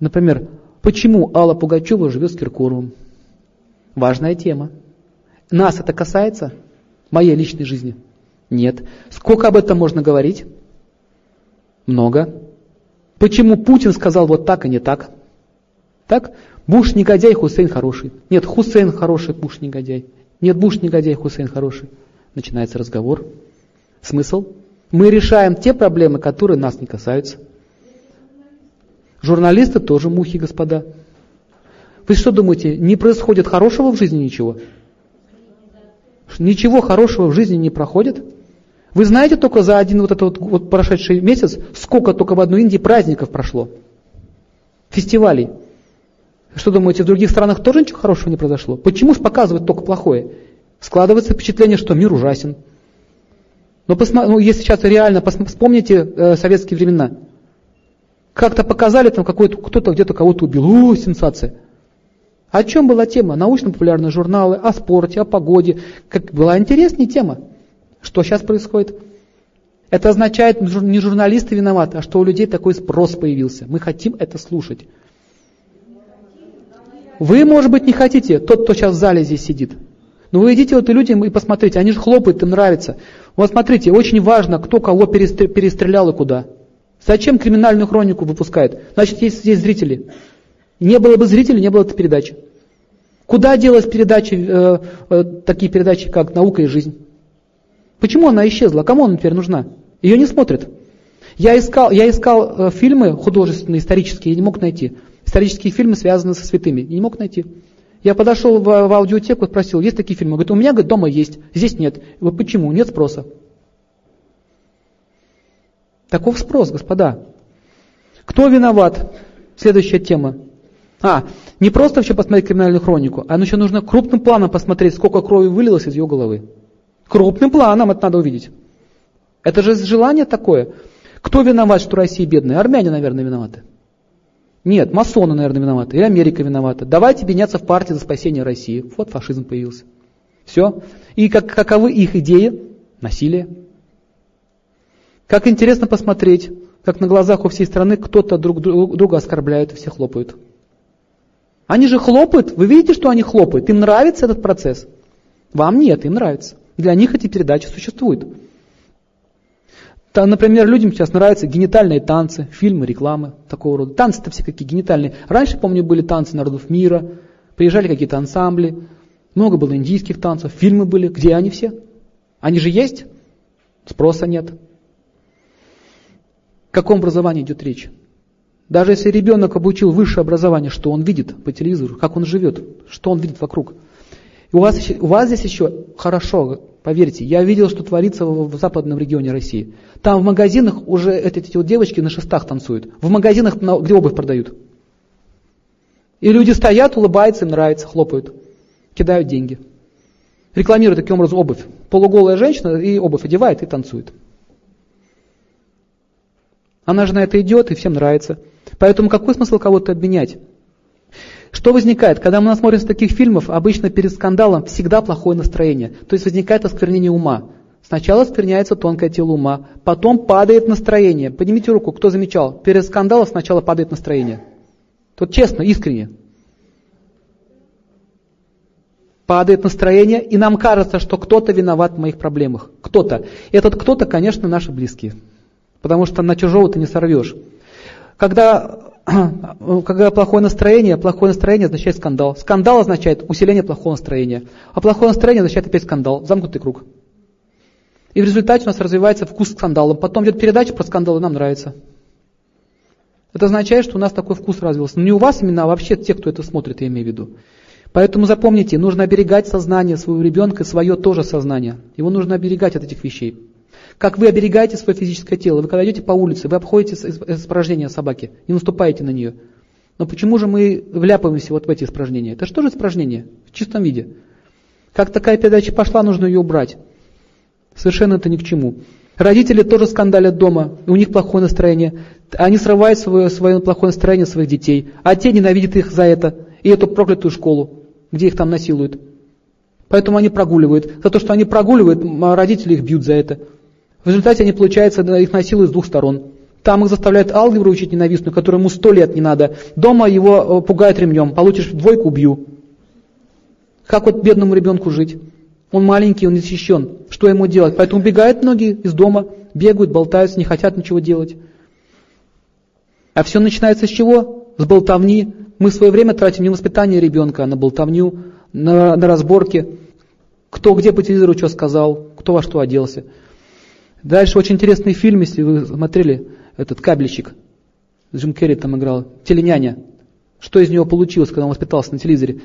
A: Например, почему Алла Пугачева живет с Киркоровым? Важная тема. Нас это касается? Моей личной жизни? Нет. Сколько об этом можно говорить? Много. Почему Путин сказал вот так, а не так? Так? Буш негодяй, Хусейн хороший. Нет, Хусейн хороший, Буш негодяй. Нет, Буш негодяй, Хусейн хороший. Начинается разговор. Смысл? Мы решаем те проблемы, которые нас не касаются. Журналисты тоже мухи, господа. Вы что думаете, не происходит хорошего в жизни ничего? Ничего хорошего в жизни не проходит? Вы знаете только за один вот этот вот, вот прошедший месяц, сколько только в одной Индии праздников прошло? Фестивалей. Что думаете, в других странах тоже ничего хорошего не произошло? Почему показывают только плохое? Складывается впечатление, что мир ужасен. Но посма- ну, если сейчас реально пос- вспомните э, советские времена, как-то показали, там какой-то, кто-то где-то кого-то убил, о, сенсация. О чем была тема? Научно-популярные журналы, о спорте, о погоде. Как, была интересная тема. Что сейчас происходит? Это означает, не журналисты виноваты, а что у людей такой спрос появился. Мы хотим это слушать. Вы, может быть, не хотите, тот, кто сейчас в зале здесь сидит. Но вы идите вот и людям и посмотрите, они же хлопают, им нравится. Вот смотрите, очень важно, кто кого перестрелял и куда. Зачем криминальную хронику выпускают? Значит, есть здесь зрители. Не было бы зрителей, не было бы передачи. Куда делась передачи, э, э, такие передачи, как «Наука и жизнь»? Почему она исчезла? Кому она теперь нужна? Ее не смотрят. Я искал, я искал э, фильмы художественные, исторические, я не мог найти. Исторические фильмы, связанные со святыми, я не мог найти. Я подошел в, в аудиотеку, спросил, есть такие фильмы? Говорит, у меня говорит, дома есть, здесь нет. Говорит, почему? Нет спроса. Таков спрос, господа. Кто виноват? Следующая тема. А, не просто вообще посмотреть криминальную хронику, а еще нужно крупным планом посмотреть, сколько крови вылилось из ее головы. Крупным планом это надо увидеть. Это же желание такое. Кто виноват, что Россия бедная? Армяне, наверное, виноваты. Нет, масоны, наверное, виноваты. И Америка виновата. Давайте объединяться в партии за спасение России. Вот фашизм появился. Все. И как, каковы их идеи? Насилие. Как интересно посмотреть, как на глазах у всей страны кто-то друг друга оскорбляет и все хлопают. Они же хлопают, вы видите, что они хлопают? Им нравится этот процесс? Вам нет, им нравится. Для них эти передачи существуют. Там, например, людям сейчас нравятся генитальные танцы, фильмы, рекламы такого рода. Танцы-то все какие генитальные. Раньше, помню, были танцы народов мира, приезжали какие-то ансамбли, много было индийских танцев, фильмы были. Где они все? Они же есть? Спроса нет. О каком образовании идет речь? Даже если ребенок обучил высшее образование, что он видит по телевизору, как он живет, что он видит вокруг. У вас, у вас здесь еще хорошо, поверьте, я видел, что творится в, в западном регионе России. Там в магазинах уже эти, эти вот девочки на шестах танцуют. В магазинах, где обувь продают. И люди стоят, улыбаются, им нравится, хлопают, кидают деньги. Рекламируют таким образом обувь. Полуголая женщина и обувь одевает и танцует. Она же на это идет, и всем нравится. Поэтому какой смысл кого-то обменять? Что возникает? Когда мы насмотримся таких фильмов, обычно перед скандалом всегда плохое настроение. То есть возникает осквернение ума. Сначала оскверняется тонкое тело ума, потом падает настроение. Поднимите руку, кто замечал? Перед скандалом сначала падает настроение. Тут честно, искренне. Падает настроение, и нам кажется, что кто-то виноват в моих проблемах. Кто-то. Этот кто-то, конечно, наши близкие. Потому что на чужого ты не сорвешь. Когда, когда плохое настроение, плохое настроение означает скандал. Скандал означает усиление плохого настроения. А плохое настроение означает опять скандал. Замкнутый круг. И в результате у нас развивается вкус к скандалам. Потом идет передача про скандалы, нам нравится. Это означает, что у нас такой вкус развился. Но не у вас именно, а вообще те, кто это смотрит, я имею в виду. Поэтому запомните, нужно оберегать сознание своего ребенка свое тоже сознание. Его нужно оберегать от этих вещей. Как вы оберегаете свое физическое тело. Вы когда идете по улице, вы обходите испражнения собаки, не наступаете на нее. Но почему же мы вляпаемся вот в эти испражнения? Это что же испражнение? В чистом виде. Как такая передача пошла, нужно ее убрать. Совершенно это ни к чему. Родители тоже скандалят дома, у них плохое настроение. Они срывают свое, свое плохое настроение своих детей, а те ненавидят их за это и эту проклятую школу, где их там насилуют. Поэтому они прогуливают. За то, что они прогуливают, родители их бьют за это. В результате они, получается, их насилуют с двух сторон. Там их заставляют алгебру учить ненавистную, которую ему сто лет не надо. Дома его э, пугают ремнем. Получишь двойку, убью. Как вот бедному ребенку жить? Он маленький, он не защищен. Что ему делать? Поэтому убегают многие из дома, бегают, болтаются, не хотят ничего делать. А все начинается с чего? С болтовни. Мы свое время тратим не на воспитание ребенка, а на болтовню, на, на разборки. Кто где по телевизору что сказал, кто во что оделся. Дальше очень интересный фильм, если вы смотрели, этот кабельщик. Джим Керри там играл. Теленяня. Что из него получилось, когда он воспитался на телевизоре?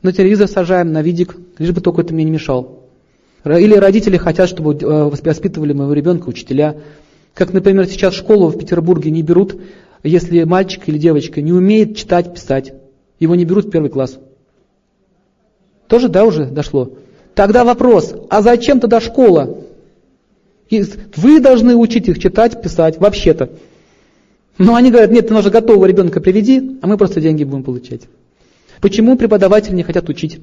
A: На телевизор сажаем, на видик, лишь бы только это мне не мешал. Или родители хотят, чтобы э, воспитывали моего ребенка учителя. Как, например, сейчас школу в Петербурге не берут, если мальчик или девочка не умеет читать, писать. Его не берут в первый класс. Тоже, да, уже дошло? Тогда вопрос, а зачем тогда школа? Вы должны учить их читать, писать, вообще-то. Но они говорят, нет, ты нужно готового ребенка приведи, а мы просто деньги будем получать. Почему преподаватели не хотят учить?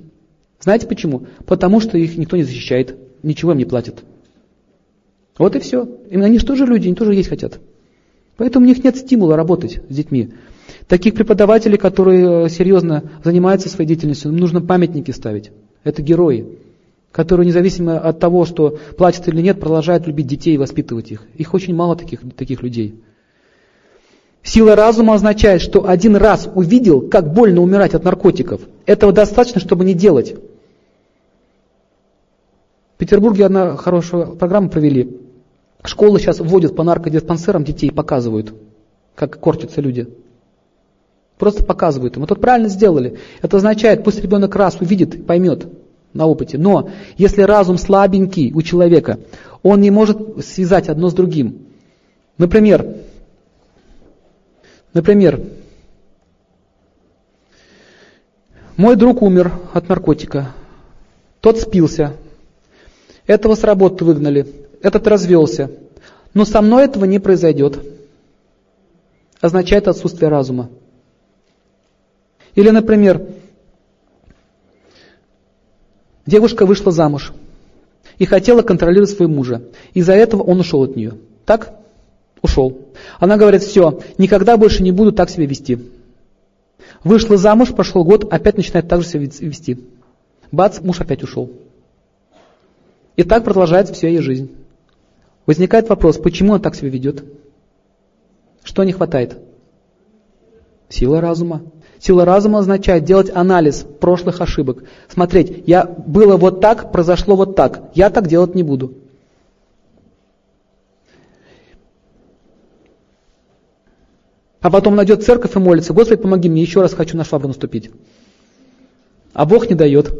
A: Знаете почему? Потому что их никто не защищает, ничего им не платят. Вот и все. И они же тоже люди, они тоже есть хотят. Поэтому у них нет стимула работать с детьми. Таких преподавателей, которые э, серьезно занимаются своей деятельностью, нужно памятники ставить. Это герои которые независимо от того, что платят или нет, продолжают любить детей и воспитывать их. Их очень мало таких, таких людей. Сила разума означает, что один раз увидел, как больно умирать от наркотиков. Этого достаточно, чтобы не делать. В Петербурге одна хорошую программу провели. Школы сейчас вводят по наркодиспансерам детей, показывают, как кортятся люди. Просто показывают им. Вот тут правильно сделали. Это означает, пусть ребенок раз увидит, поймет на опыте. Но если разум слабенький у человека, он не может связать одно с другим. Например, например, мой друг умер от наркотика. Тот спился. Этого с работы выгнали. Этот развелся. Но со мной этого не произойдет. Означает отсутствие разума. Или, например, девушка вышла замуж и хотела контролировать своего мужа. Из-за этого он ушел от нее. Так? Ушел. Она говорит, все, никогда больше не буду так себя вести. Вышла замуж, прошел год, опять начинает так же себя вести. Бац, муж опять ушел. И так продолжается вся ее жизнь. Возникает вопрос, почему он так себя ведет? Что не хватает? Сила разума. Сила разума означает делать анализ прошлых ошибок. Смотреть, я было вот так, произошло вот так. Я так делать не буду. А потом найдет церковь и молится, Господи, помоги мне, еще раз хочу на швабру наступить. А Бог не дает.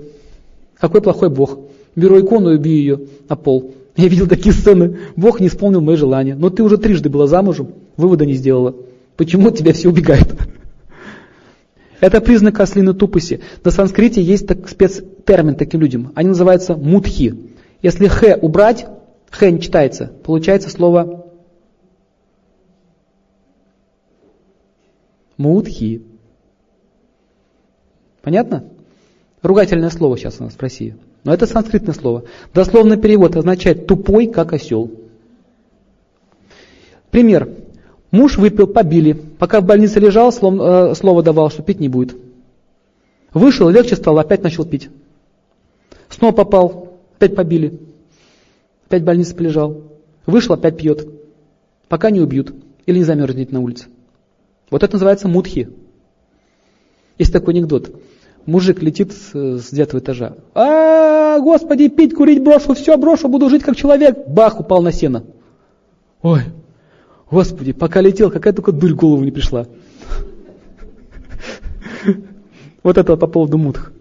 A: Какой плохой Бог. Беру икону и убью ее на пол. Я видел такие сцены. Бог не исполнил мои желания. Но ты уже трижды была замужем, вывода не сделала. Почему от тебя все убегает? Это признак ослиной тупости. На санскрите есть так, спецтермин таким людям. Они называются мудхи. Если х убрать, х не читается, получается слово мудхи. Понятно? Ругательное слово сейчас у нас в России. Но это санскритное слово. Дословный перевод означает тупой, как осел. Пример. Муж выпил, побили. Пока в больнице лежал, э, слово давал, что пить не будет. Вышел, легче стало, опять начал пить. Снова попал, опять побили. Опять в больнице полежал. Вышел, опять пьет. Пока не убьют. Или не замерзнет на улице. Вот это называется мудхи. Есть такой анекдот. Мужик летит с девятого этажа. А, господи, пить, курить брошу, все брошу, буду жить как человек. Бах, упал на сено. Ой, Господи, пока летел, какая только дурь в голову не пришла. Вот это по поводу мудх.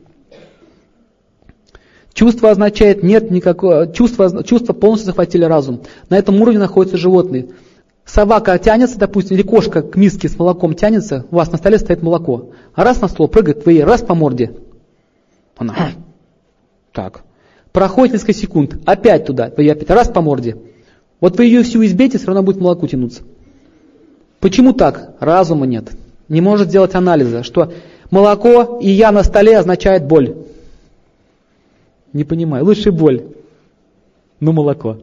A: Чувство означает нет никакого, чувство, чувство полностью захватили разум. На этом уровне находятся животные. Собака тянется, допустим, или кошка к миске с молоком тянется, у вас на столе стоит молоко. А раз на стол прыгает, вы ей раз по морде. Она, так. Проходит несколько секунд, опять туда, вы ей опять раз по морде. Вот вы ее всю избейте, все равно будет молоко тянуться. Почему так? Разума нет. Не может сделать анализа, что молоко и я на столе означает боль. Не понимаю. Лучше боль, но молоко.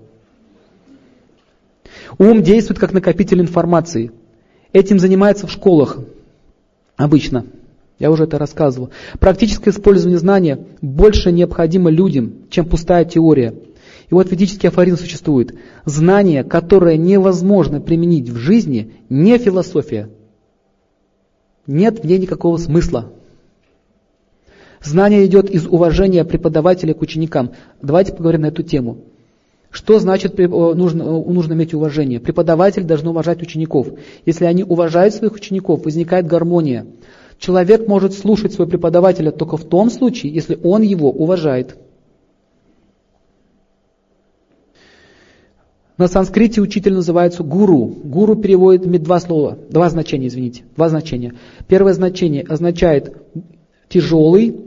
A: Ум действует как накопитель информации. Этим занимается в школах обычно. Я уже это рассказывал. Практическое использование знания больше необходимо людям, чем пустая теория. И вот ведический афоризм существует. Знание, которое невозможно применить в жизни, не философия. Нет в ней никакого смысла. Знание идет из уважения преподавателя к ученикам. Давайте поговорим на эту тему. Что значит нужно, нужно иметь уважение? Преподаватель должен уважать учеников. Если они уважают своих учеников, возникает гармония. Человек может слушать своего преподавателя только в том случае, если он его уважает. На санскрите учитель называется гуру. Гуру переводит имеет два слова, два значения, извините, два значения. Первое значение означает тяжелый,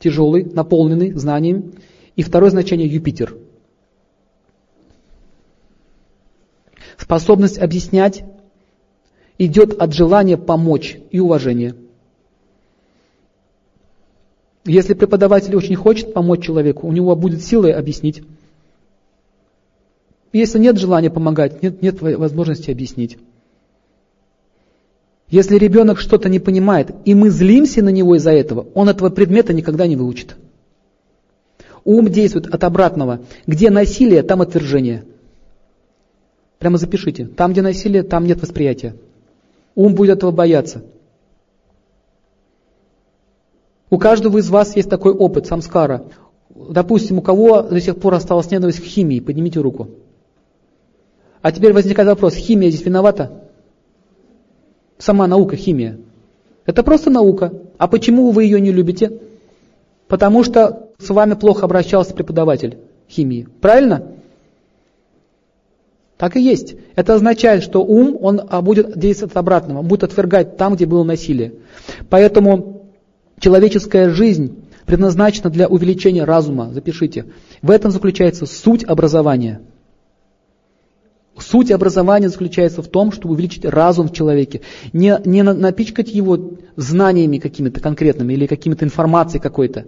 A: тяжелый, наполненный знанием. И второе значение Юпитер. Способность объяснять идет от желания помочь и уважения. Если преподаватель очень хочет помочь человеку, у него будет силы объяснить. Если нет желания помогать, нет, нет возможности объяснить. Если ребенок что-то не понимает, и мы злимся на него из-за этого, он этого предмета никогда не выучит. Ум действует от обратного. Где насилие, там отвержение. Прямо запишите. Там, где насилие, там нет восприятия. Ум будет этого бояться. У каждого из вас есть такой опыт, самскара. Допустим, у кого до сих пор осталась ненависть к химии, поднимите руку. А теперь возникает вопрос, химия здесь виновата? Сама наука, химия. Это просто наука. А почему вы ее не любите? Потому что с вами плохо обращался преподаватель химии. Правильно? Так и есть. Это означает, что ум, он а, будет действовать обратно, он будет отвергать там, где было насилие. Поэтому человеческая жизнь предназначена для увеличения разума. Запишите. В этом заключается суть образования. Суть образования заключается в том, чтобы увеличить разум в человеке. Не, не напичкать его знаниями какими-то конкретными или какими-то информацией какой-то.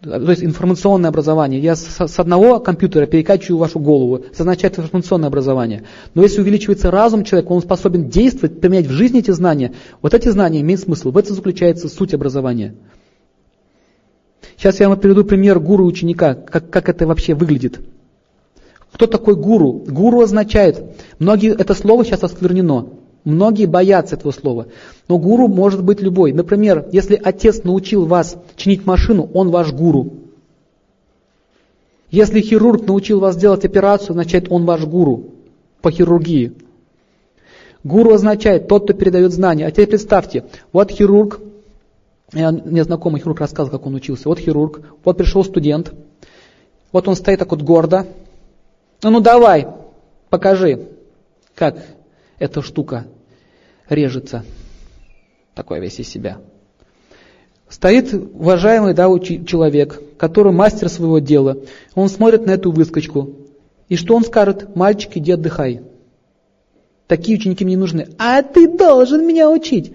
A: То есть информационное образование. Я с, одного компьютера перекачиваю вашу голову. Это означает информационное образование. Но если увеличивается разум человека, он способен действовать, применять в жизни эти знания. Вот эти знания имеют смысл. В этом заключается суть образования. Сейчас я вам приведу пример гуру ученика, как, как это вообще выглядит. Кто такой гуру? Гуру означает, многие, это слово сейчас осквернено, многие боятся этого слова, но гуру может быть любой. Например, если отец научил вас чинить машину, он ваш гуру. Если хирург научил вас делать операцию, означает он ваш гуру по хирургии. Гуру означает тот, кто передает знания. А теперь представьте, вот хирург, мне знакомый хирург рассказывал, как он учился. Вот хирург, вот пришел студент, вот он стоит так вот гордо, ну, ну давай, покажи, как эта штука режется. Такой весь из себя. Стоит уважаемый да, человек, который мастер своего дела. Он смотрит на эту выскочку. И что он скажет? Мальчик, иди отдыхай. Такие ученики мне нужны. А ты должен меня учить.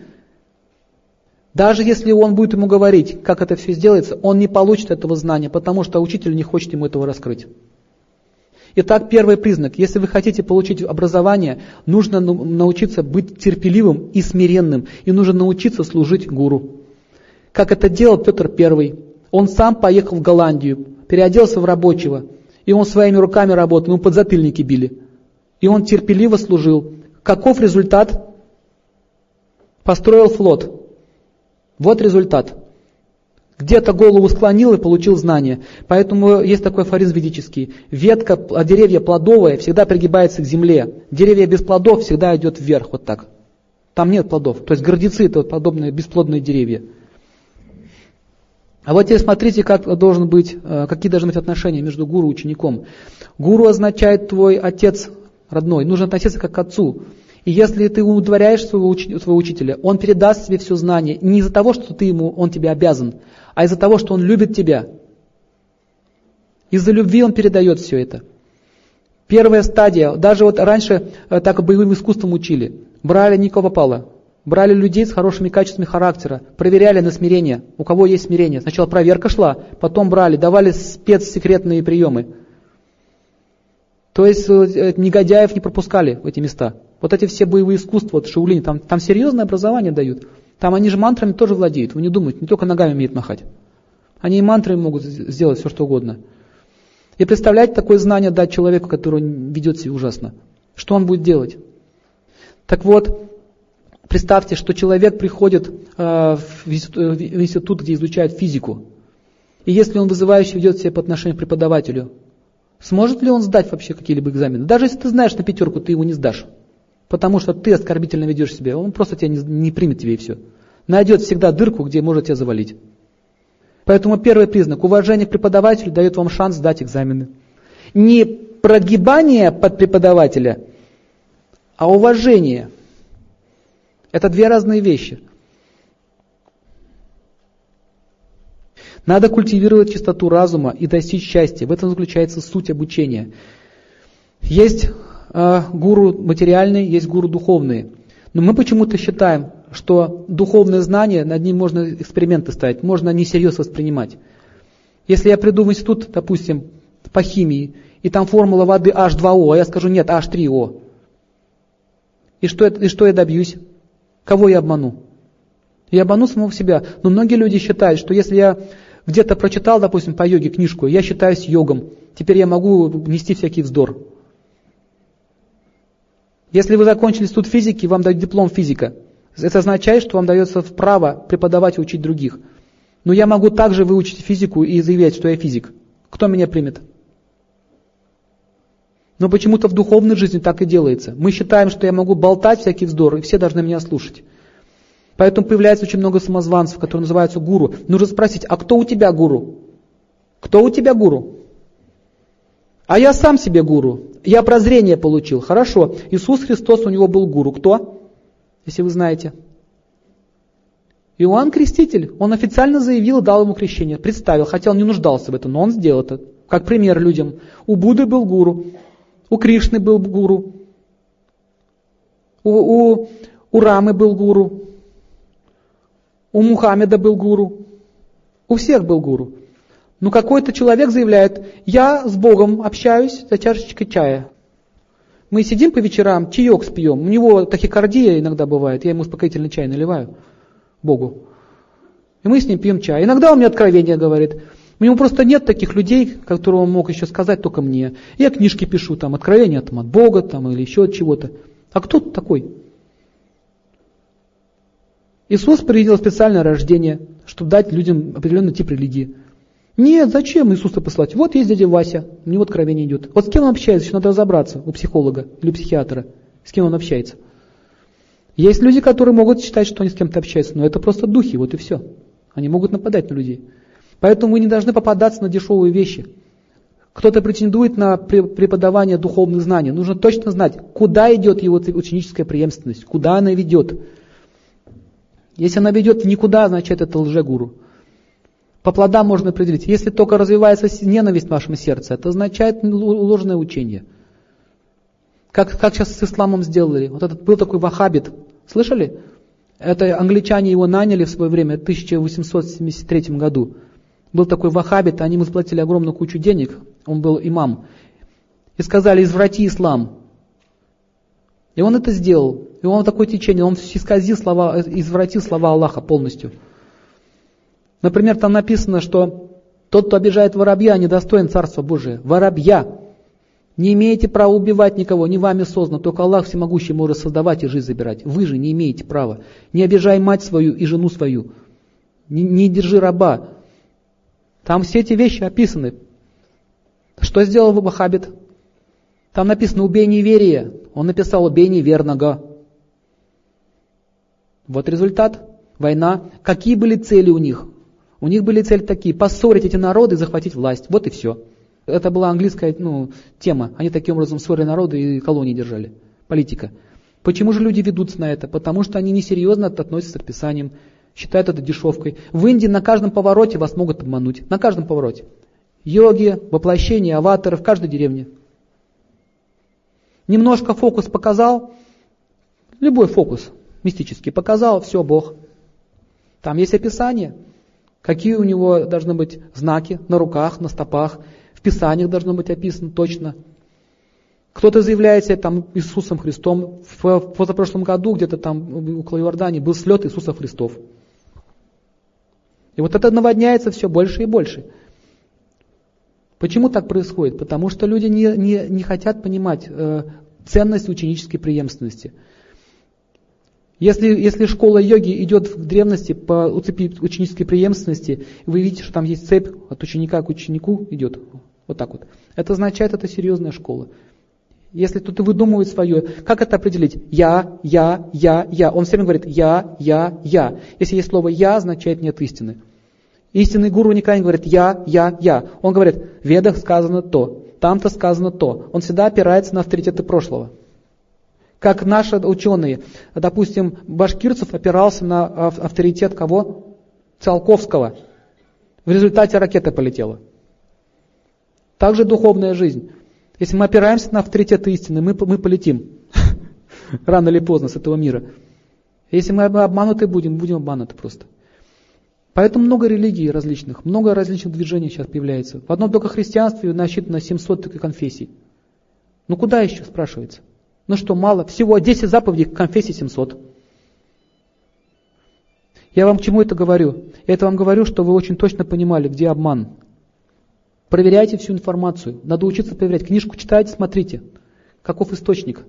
A: Даже если он будет ему говорить, как это все сделается, он не получит этого знания, потому что учитель не хочет ему этого раскрыть. Итак, первый признак. Если вы хотите получить образование, нужно научиться быть терпеливым и смиренным. И нужно научиться служить гуру. Как это делал Петр I. Он сам поехал в Голландию, переоделся в рабочего. И он своими руками работал, ему подзатыльники били. И он терпеливо служил. Каков результат? Построил флот. Вот результат. Где-то голову склонил и получил знание. Поэтому есть такой афоризм ведический. Ветка, а деревья плодовые всегда пригибается к земле. Деревья без плодов всегда идет вверх, вот так. Там нет плодов. То есть гордецы это вот подобные бесплодные деревья. А вот теперь смотрите, как должен быть, э, какие должны быть отношения между гуру и учеником. Гуру означает твой отец родной. Нужно относиться как к отцу. И если ты удовлетворяешь своего, своего учителя, он передаст тебе все знание не из-за того, что ты ему, он тебе обязан, а из-за того, что он любит тебя. Из-за любви он передает все это. Первая стадия, даже вот раньше э, так боевым искусством учили. Брали никого попало. Брали людей с хорошими качествами характера, проверяли на смирение, у кого есть смирение. Сначала проверка шла, потом брали, давали спецсекретные приемы. То есть э, негодяев не пропускали в эти места. Вот эти все боевые искусства, вот Шаулини, там, там серьезное образование дают. Там они же мантрами тоже владеют. Вы не думайте, не только ногами умеют махать. Они и мантрами могут сделать все, что угодно. И представлять такое знание дать человеку, который ведет себя ужасно. Что он будет делать? Так вот, представьте, что человек приходит э, в институт, где изучают физику. И если он вызывающе ведет себя по отношению к преподавателю, сможет ли он сдать вообще какие-либо экзамены? Даже если ты знаешь на пятерку, ты его не сдашь потому что ты оскорбительно ведешь себя, он просто тебя не, не примет тебе и все. Найдет всегда дырку, где может тебя завалить. Поэтому первый признак, уважение к преподавателю дает вам шанс сдать экзамены. Не прогибание под преподавателя, а уважение. Это две разные вещи. Надо культивировать чистоту разума и достичь счастья. В этом заключается суть обучения. Есть э, гуру материальные, есть гуру духовные. Но мы почему-то считаем, что духовное знание, над ним можно эксперименты ставить, можно несерьезно воспринимать. Если я приду в институт, допустим, по химии, и там формула воды H2O, а я скажу, нет, H3O. И что, и что я добьюсь? Кого я обману? Я обману самого себя. Но многие люди считают, что если я где-то прочитал, допустим, по йоге книжку, я считаюсь йогом, теперь я могу нести всякий вздор. Если вы закончили институт физики, вам дают диплом физика. Это означает, что вам дается право преподавать и учить других. Но я могу также выучить физику и заявлять, что я физик. Кто меня примет? Но почему-то в духовной жизни так и делается. Мы считаем, что я могу болтать всякий вздор, и все должны меня слушать. Поэтому появляется очень много самозванцев, которые называются гуру. Нужно спросить, а кто у тебя гуру? Кто у тебя гуру? А я сам себе гуру. Я прозрение получил. Хорошо. Иисус Христос у него был гуру. Кто? Если вы знаете. Иоанн Креститель. Он официально заявил дал ему крещение. Представил, хотя он не нуждался в этом, но он сделал это. Как пример людям. У Будды был гуру. У Кришны был гуру. У, у, у Рамы был гуру. У Мухаммеда был гуру. У всех был гуру. Но какой-то человек заявляет, я с Богом общаюсь за чашечкой чая. Мы сидим по вечерам, чаек спьем. У него тахикардия иногда бывает, я ему успокоительный чай наливаю, Богу. И мы с ним пьем чай. Иногда он мне откровение говорит. У него просто нет таких людей, которым он мог еще сказать только мне. Я книжки пишу, там, откровения там, от Бога там, или еще от чего-то. А кто такой? Иисус принял специальное рождение, чтобы дать людям определенный тип религии. Нет, зачем Иисуса послать? Вот есть дядя Вася, у него откровение идет. Вот с кем он общается, еще надо разобраться у психолога или у психиатра. С кем он общается. Есть люди, которые могут считать, что они с кем-то общаются, но это просто духи, вот и все. Они могут нападать на людей. Поэтому вы не должны попадаться на дешевые вещи. Кто-то претендует на преподавание духовных знаний. Нужно точно знать, куда идет его ученическая преемственность, куда она ведет. Если она ведет никуда, значит это лжегуру. По плодам можно определить. Если только развивается ненависть в вашем сердце, это означает ложное учение. Как, как сейчас с исламом сделали. Вот этот был такой вахабит. Слышали? Это англичане его наняли в свое время, в 1873 году. Был такой вахабит, они ему заплатили огромную кучу денег, он был имам. И сказали, изврати ислам. И он это сделал. И он такое течение, он исказил слова, извратил слова Аллаха полностью. Например, там написано, что тот, кто обижает воробья, недостоин Царства Божия. Воробья. Не имеете права убивать никого, не вами создано, только Аллах всемогущий может создавать и жизнь забирать. Вы же не имеете права. Не обижай мать свою и жену свою. Не, не держи раба. Там все эти вещи описаны. Что сделал Вахабит? Там написано «убей неверие». Он написал «убей неверного». Вот результат. Война. Какие были цели у них? У них были цели такие, поссорить эти народы и захватить власть. Вот и все. Это была английская ну, тема. Они таким образом ссорили народы и колонии держали. Политика. Почему же люди ведутся на это? Потому что они несерьезно относятся к Писаниям, считают это дешевкой. В Индии на каждом повороте вас могут обмануть. На каждом повороте. Йоги, воплощение, аватары в каждой деревне. Немножко фокус показал, любой фокус мистический показал, все, Бог. Там есть описание, какие у него должны быть знаки на руках, на стопах, в Писаниях должно быть описано точно. Кто-то заявляет себя там Иисусом Христом. В позапрошлом году где-то там около Иордании был слет Иисуса Христов. И вот это наводняется все больше и больше. Почему так происходит? Потому что люди не, не, не хотят понимать э, ценность ученической преемственности. Если, если школа йоги идет в древности по цепи ученической преемственности, вы видите, что там есть цепь от ученика к ученику идет, вот так вот. Это означает, это серьезная школа. Если кто-то выдумывает свое, как это определить? Я, я, я, я. Он все время говорит я, я, я. Если есть слово я, означает нет истины. Истинный гуру никогда не говорит «я, я, я». Он говорит «в ведах сказано то, там-то сказано то». Он всегда опирается на авторитеты прошлого. Как наши ученые, допустим, Башкирцев опирался на авторитет кого? Циолковского. В результате ракета полетела. Также духовная жизнь. Если мы опираемся на авторитет истины, мы, мы полетим. Рано или поздно с этого мира. Если мы обмануты будем, будем обмануты просто. Поэтому много религий различных, много различных движений сейчас появляется. В одном только христианстве насчитано 700 конфессий. Ну куда еще, спрашивается? Ну что, мало? Всего 10 заповедей, конфессий 700. Я вам к чему это говорю? Я это вам говорю, что вы очень точно понимали, где обман. Проверяйте всю информацию. Надо учиться проверять. Книжку читайте, смотрите. Каков источник?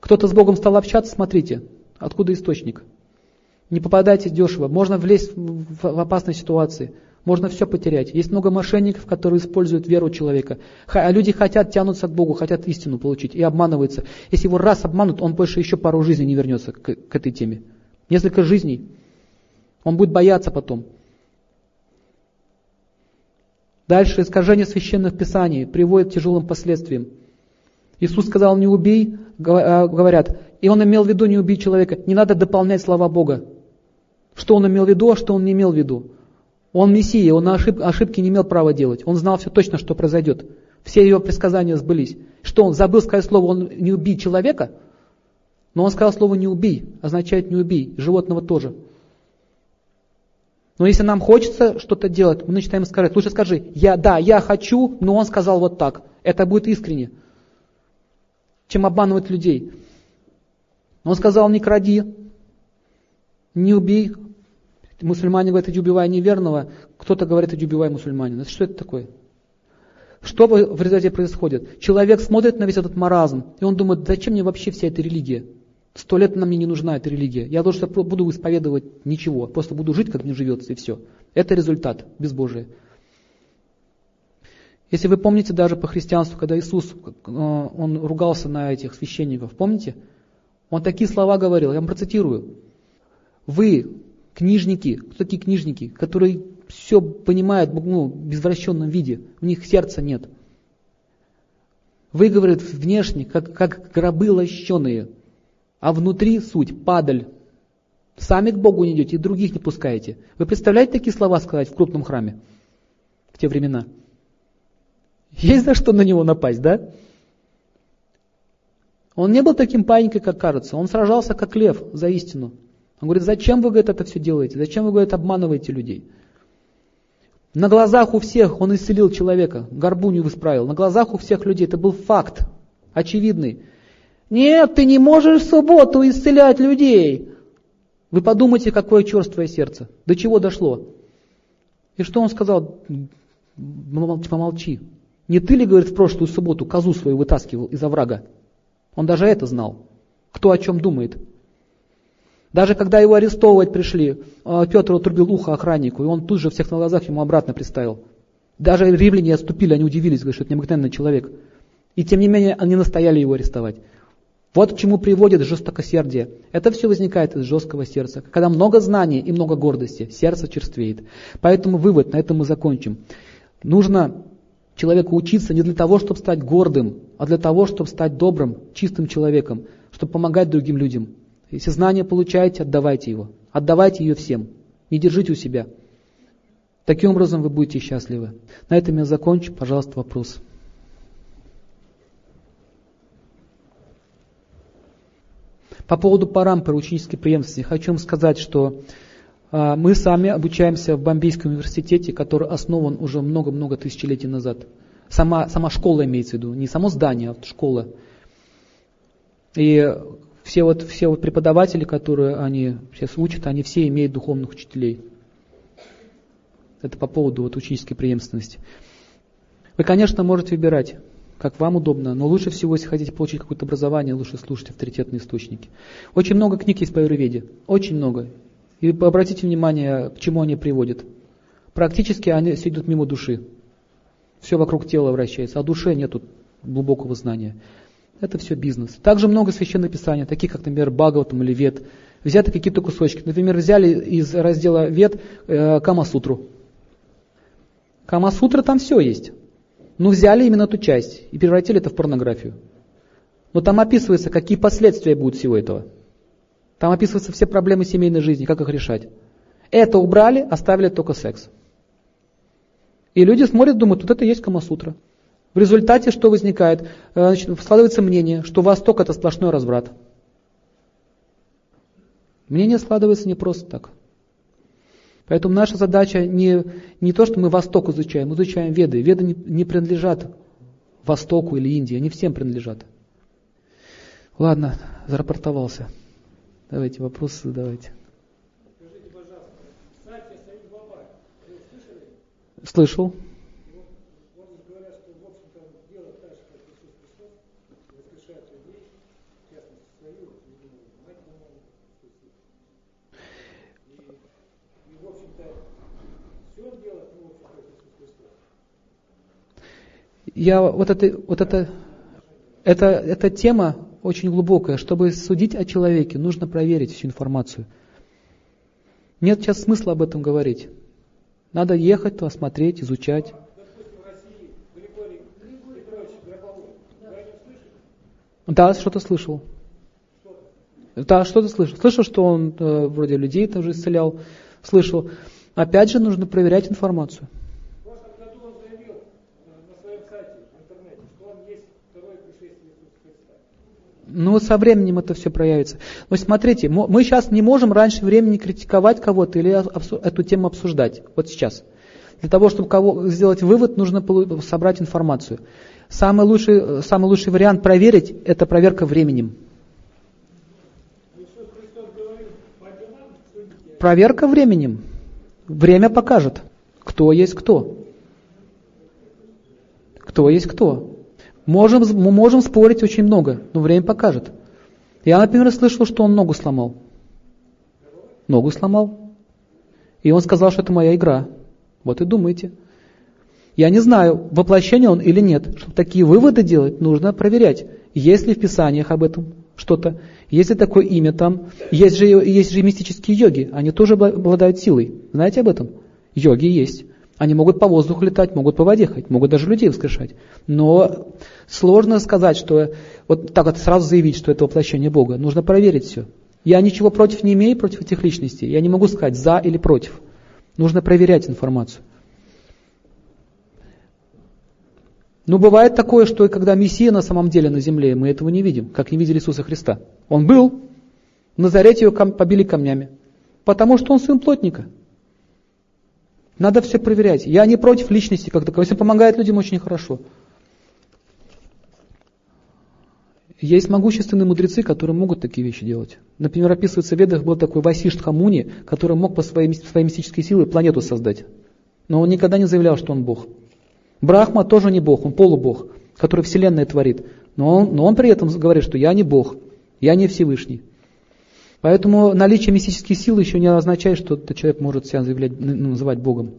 A: Кто-то с Богом стал общаться, смотрите. Откуда источник? Не попадайте дешево. Можно влезть в опасные ситуации. Можно все потерять. Есть много мошенников, которые используют веру человека. А люди хотят тянуться к Богу, хотят истину получить и обманываются. Если его раз обманут, он больше еще пару жизней не вернется к, к этой теме. Несколько жизней. Он будет бояться потом. Дальше искажение священных писаний приводит к тяжелым последствиям. Иисус сказал, не убей, а, говорят, и он имел в виду не убить человека. Не надо дополнять слова Бога. Что он имел в виду, а что он не имел в виду. Он Мессия, он ошиб, ошибки не имел права делать. Он знал все точно, что произойдет. Все его предсказания сбылись. Что он забыл сказать слово «он не убей человека», но он сказал слово «не убей», означает «не убей», животного тоже. Но если нам хочется что-то делать, мы начинаем сказать, лучше скажи, я, да, я хочу, но он сказал вот так. Это будет искренне, чем обманывать людей. Он сказал, не кради, не убей, Мусульмане говорят, иди убивай неверного, кто-то говорит, иди убивай мусульманина. Что это такое? Что в результате происходит? Человек смотрит на весь этот маразм, и он думает, зачем мне вообще вся эта религия? Сто лет нам не нужна эта религия. Я должен буду исповедовать ничего, просто буду жить, как мне живется, и все. Это результат безбожия. Если вы помните даже по христианству, когда Иисус, э, он ругался на этих священников, помните? Он такие слова говорил, я вам процитирую. Вы Книжники, кто такие книжники, которые все понимают ну, в извращенном виде, у них сердца нет. Вы, говорит, внешне, как, как гробы лощеные, а внутри суть, падаль. Сами к Богу не идете и других не пускаете. Вы представляете такие слова сказать в крупном храме в те времена? Есть за что на него напасть, да? Он не был таким паникой, как кажется. Он сражался как лев за истину. Он говорит, зачем вы говорит, это все делаете? Зачем вы говорит, обманываете людей? На глазах у всех он исцелил человека, горбунью исправил. На глазах у всех людей. Это был факт, очевидный. Нет, ты не можешь в субботу исцелять людей. Вы подумайте, какое черствое сердце. До чего дошло? И что он сказал? Помолчи. Не ты ли, говорит, в прошлую субботу козу свою вытаскивал из оврага? Он даже это знал. Кто о чем думает. Даже когда его арестовывать пришли, а, Петр отрубил ухо охраннику, и он тут же всех на глазах ему обратно приставил. Даже римляне отступили, они удивились, говорят, что это необыкновенный человек. И тем не менее, они настояли его арестовать. Вот к чему приводит жестокосердие. Это все возникает из жесткого сердца. Когда много знаний и много гордости, сердце черствеет. Поэтому вывод, на этом мы закончим. Нужно человеку учиться не для того, чтобы стать гордым, а для того, чтобы стать добрым, чистым человеком, чтобы помогать другим людям. Если знание получаете, отдавайте его. Отдавайте ее всем. Не держите у себя. Таким образом вы будете счастливы. На этом я закончу. Пожалуйста, вопрос. По поводу парампора ученической преемственности хочу вам сказать, что а, мы сами обучаемся в Бомбейском университете, который основан уже много-много тысячелетий назад. Сама, сама школа имеется в виду, не само здание, а школа. И все вот, все вот преподаватели, которые они сейчас учат, они все имеют духовных учителей. Это по поводу вот ученической преемственности. Вы, конечно, можете выбирать, как вам удобно, но лучше всего, если хотите получить какое-то образование, лучше слушать авторитетные источники. Очень много книг есть по аюрведе, очень много. И обратите внимание, к чему они приводят. Практически они все идут мимо души. Все вокруг тела вращается, а душе нету глубокого знания. Это все бизнес. Также много священных писаний, таких как, например, Бхагаватам или Вет. Взяты какие-то кусочки. Например, взяли из раздела Вет э, Камасутру. Камасутра там все есть. Но взяли именно эту часть и превратили это в порнографию. Но там описывается, какие последствия будут всего этого. Там описываются все проблемы семейной жизни, как их решать. Это убрали, оставили только секс. И люди смотрят, думают, вот это и есть Камасутра. В результате что возникает? Э, значит, складывается мнение, что Восток это сплошной разврат. Мнение складывается не просто так. Поэтому наша задача не, не то, что мы Восток изучаем, мы изучаем Веды. Веды не, не принадлежат Востоку или Индии, они всем принадлежат. Ладно, зарапортовался. Давайте вопросы задавайте. Скажите, пожалуйста, Сатья? Слышал. Я вот это, вот это, это, эта тема очень глубокая. Чтобы судить о человеке, нужно проверить всю информацию. Нет сейчас смысла об этом говорить. Надо ехать, осмотреть, изучать. Да, что-то слышал. Да, что-то слышал. Слышал, что он э, вроде людей тоже исцелял. Слышал. Опять же, нужно проверять информацию. Ну, со временем это все проявится. Но смотрите, мы сейчас не можем раньше времени критиковать кого-то или эту тему обсуждать. Вот сейчас. Для того, чтобы кого, сделать вывод, нужно собрать информацию. Самый лучший, самый лучший вариант проверить – это проверка временем. Проверка временем. Время покажет, кто есть кто. Кто есть кто. Можем, мы можем спорить очень много, но время покажет. Я, например, слышал, что он ногу сломал. Ногу сломал. И он сказал, что это моя игра. Вот и думайте. Я не знаю, воплощение он или нет. Чтобы такие выводы делать, нужно проверять. Есть ли в Писаниях об этом что-то? Есть ли такое имя там? Есть же, есть же мистические йоги, они тоже обладают силой. Знаете об этом? Йоги есть. Они могут по воздуху летать, могут по воде ходить, могут даже людей воскрешать. Но сложно сказать, что вот так вот сразу заявить, что это воплощение Бога. Нужно проверить все. Я ничего против не имею, против этих личностей. Я не могу сказать за или против. Нужно проверять информацию. Но бывает такое, что когда Мессия на самом деле на земле, мы этого не видим, как не видели Иисуса Христа. Он был, в Назарете его побили камнями, потому что он сын плотника. Надо все проверять. Я не против личности как таковой. Если помогает людям, очень хорошо. Есть могущественные мудрецы, которые могут такие вещи делать. Например, описывается в Ведах был такой Васишт Хамуни, который мог по своей, своей мистической силе планету создать. Но он никогда не заявлял, что он Бог. Брахма тоже не Бог, он полубог, который Вселенная творит. Но он, но он при этом говорит, что я не Бог, я не Всевышний. Поэтому наличие мистических сил еще не означает, что этот человек может себя заявлять, ну, называть Богом.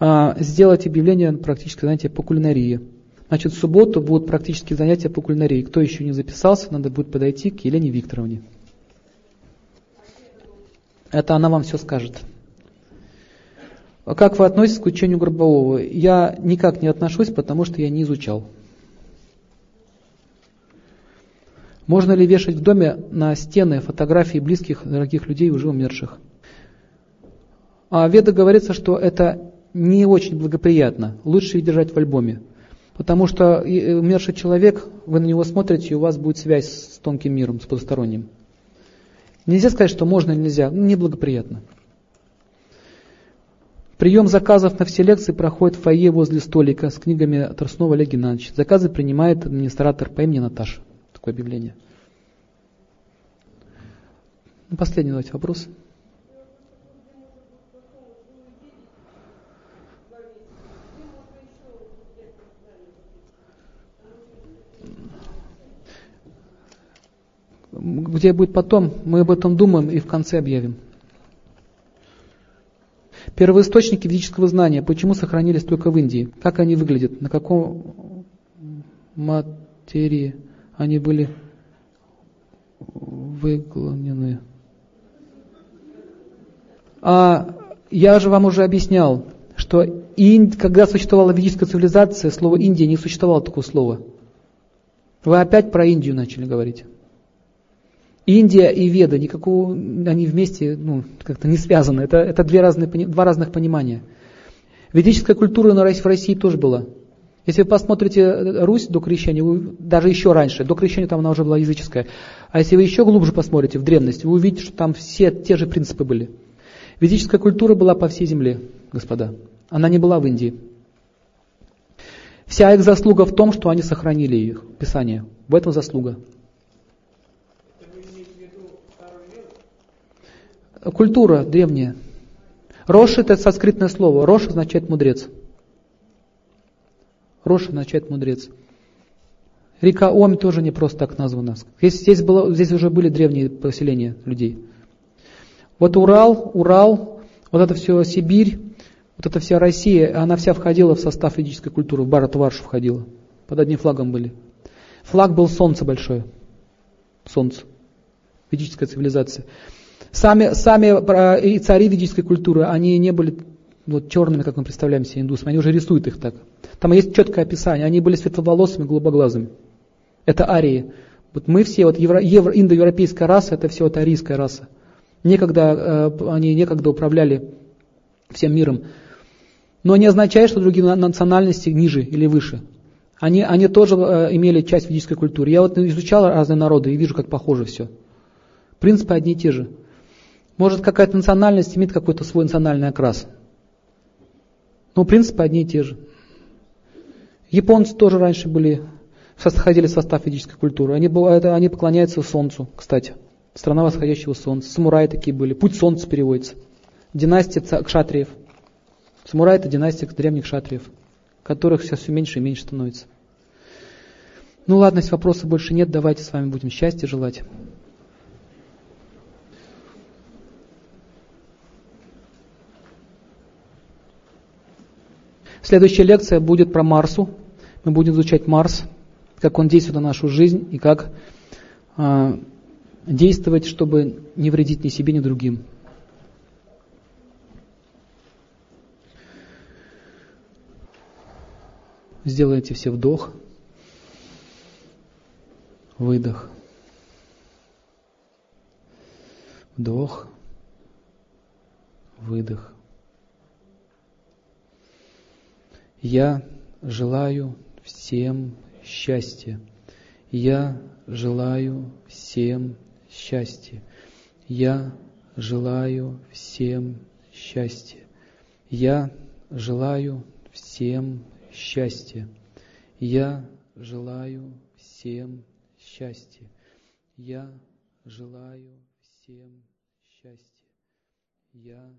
A: А, сделать объявление практическое занятие по кулинарии. Значит, в субботу будут практические занятия по кулинарии. Кто еще не записался, надо будет подойти к Елене Викторовне. Это она вам все скажет. А как вы относитесь к учению Горбового? Я никак не отношусь, потому что я не изучал. Можно ли вешать в доме на стены фотографии близких, дорогих людей, уже умерших? А Веда говорится, что это не очень благоприятно. Лучше их держать в альбоме. Потому что умерший человек, вы на него смотрите, и у вас будет связь с тонким миром, с потусторонним. Нельзя сказать, что можно или нельзя. Ну, неблагоприятно. Прием заказов на все лекции проходит в фойе возле столика с книгами Торснова Олега Геннадьевича. Заказы принимает администратор по имени Наташа такое объявление. Ну, последний давайте вопрос. Где будет потом, мы об этом думаем и в конце объявим. Первоисточники ведического знания, почему сохранились только в Индии? Как они выглядят? На каком материи? Они были выклонены. А я же вам уже объяснял, что Инд, когда существовала ведическая цивилизация, слово Индия не существовало такого слова. Вы опять про Индию начали говорить. Индия и Веда, никакого, они вместе ну, как-то не связаны. Это, это две разные, два разных понимания. Ведическая культура в России тоже была. Если вы посмотрите э, Русь до крещения, даже еще раньше, до крещения там она уже была языческая, а если вы еще глубже посмотрите в древность, вы увидите, что там все те же принципы были. Ведическая культура была по всей земле, господа. Она не была в Индии. Вся их заслуга в том, что они сохранили их, Писание. В этом заслуга. Культура древняя. Рош это санскритное слово. Рош означает мудрец. Рош означает мудрец. Река Ом тоже не просто так названа. Здесь, здесь, было, здесь уже были древние поселения людей. Вот Урал, Урал, вот это все Сибирь, Вот эта вся Россия, она вся входила в состав ведической культуры, в Барат-Варшу входила. Под одним флагом были. Флаг был солнце большое. Солнце. Ведическая цивилизация. Сами, сами и цари ведической культуры, они не были вот черными, как мы представляем себе индусами, они уже рисуют их так. Там есть четкое описание, они были светловолосыми, голубоглазыми. Это арии. Вот мы все, вот евро, евро, индоевропейская раса, это все вот арийская раса. Некогда, э, они некогда управляли всем миром. Но не означает, что другие национальности ниже или выше. Они, они тоже э, имели часть ведической культуры. Я вот изучал разные народы и вижу, как похоже все. Принципы одни и те же. Может, какая-то национальность имеет какой-то свой национальный окрас. Но принципы одни и те же. Японцы тоже раньше были, входили в состав ведической культуры. Они, это, они поклоняются солнцу, кстати. Страна восходящего солнца. Самураи такие были. Путь солнца переводится. Династия кшатриев. Самураи это династия древних кшатриев, которых сейчас все меньше и меньше становится. Ну ладно, если вопросов больше нет, давайте с вами будем счастья желать. Следующая лекция будет про Марсу. Мы будем изучать Марс, как он действует на нашу жизнь и как э, действовать, чтобы не вредить ни себе, ни другим. Сделайте все вдох, выдох, вдох, выдох. Я желаю всем счастья. Я желаю всем счастья. Я желаю всем счастья. Я желаю всем счастья. Я желаю всем счастья. Я желаю всем счастья. Я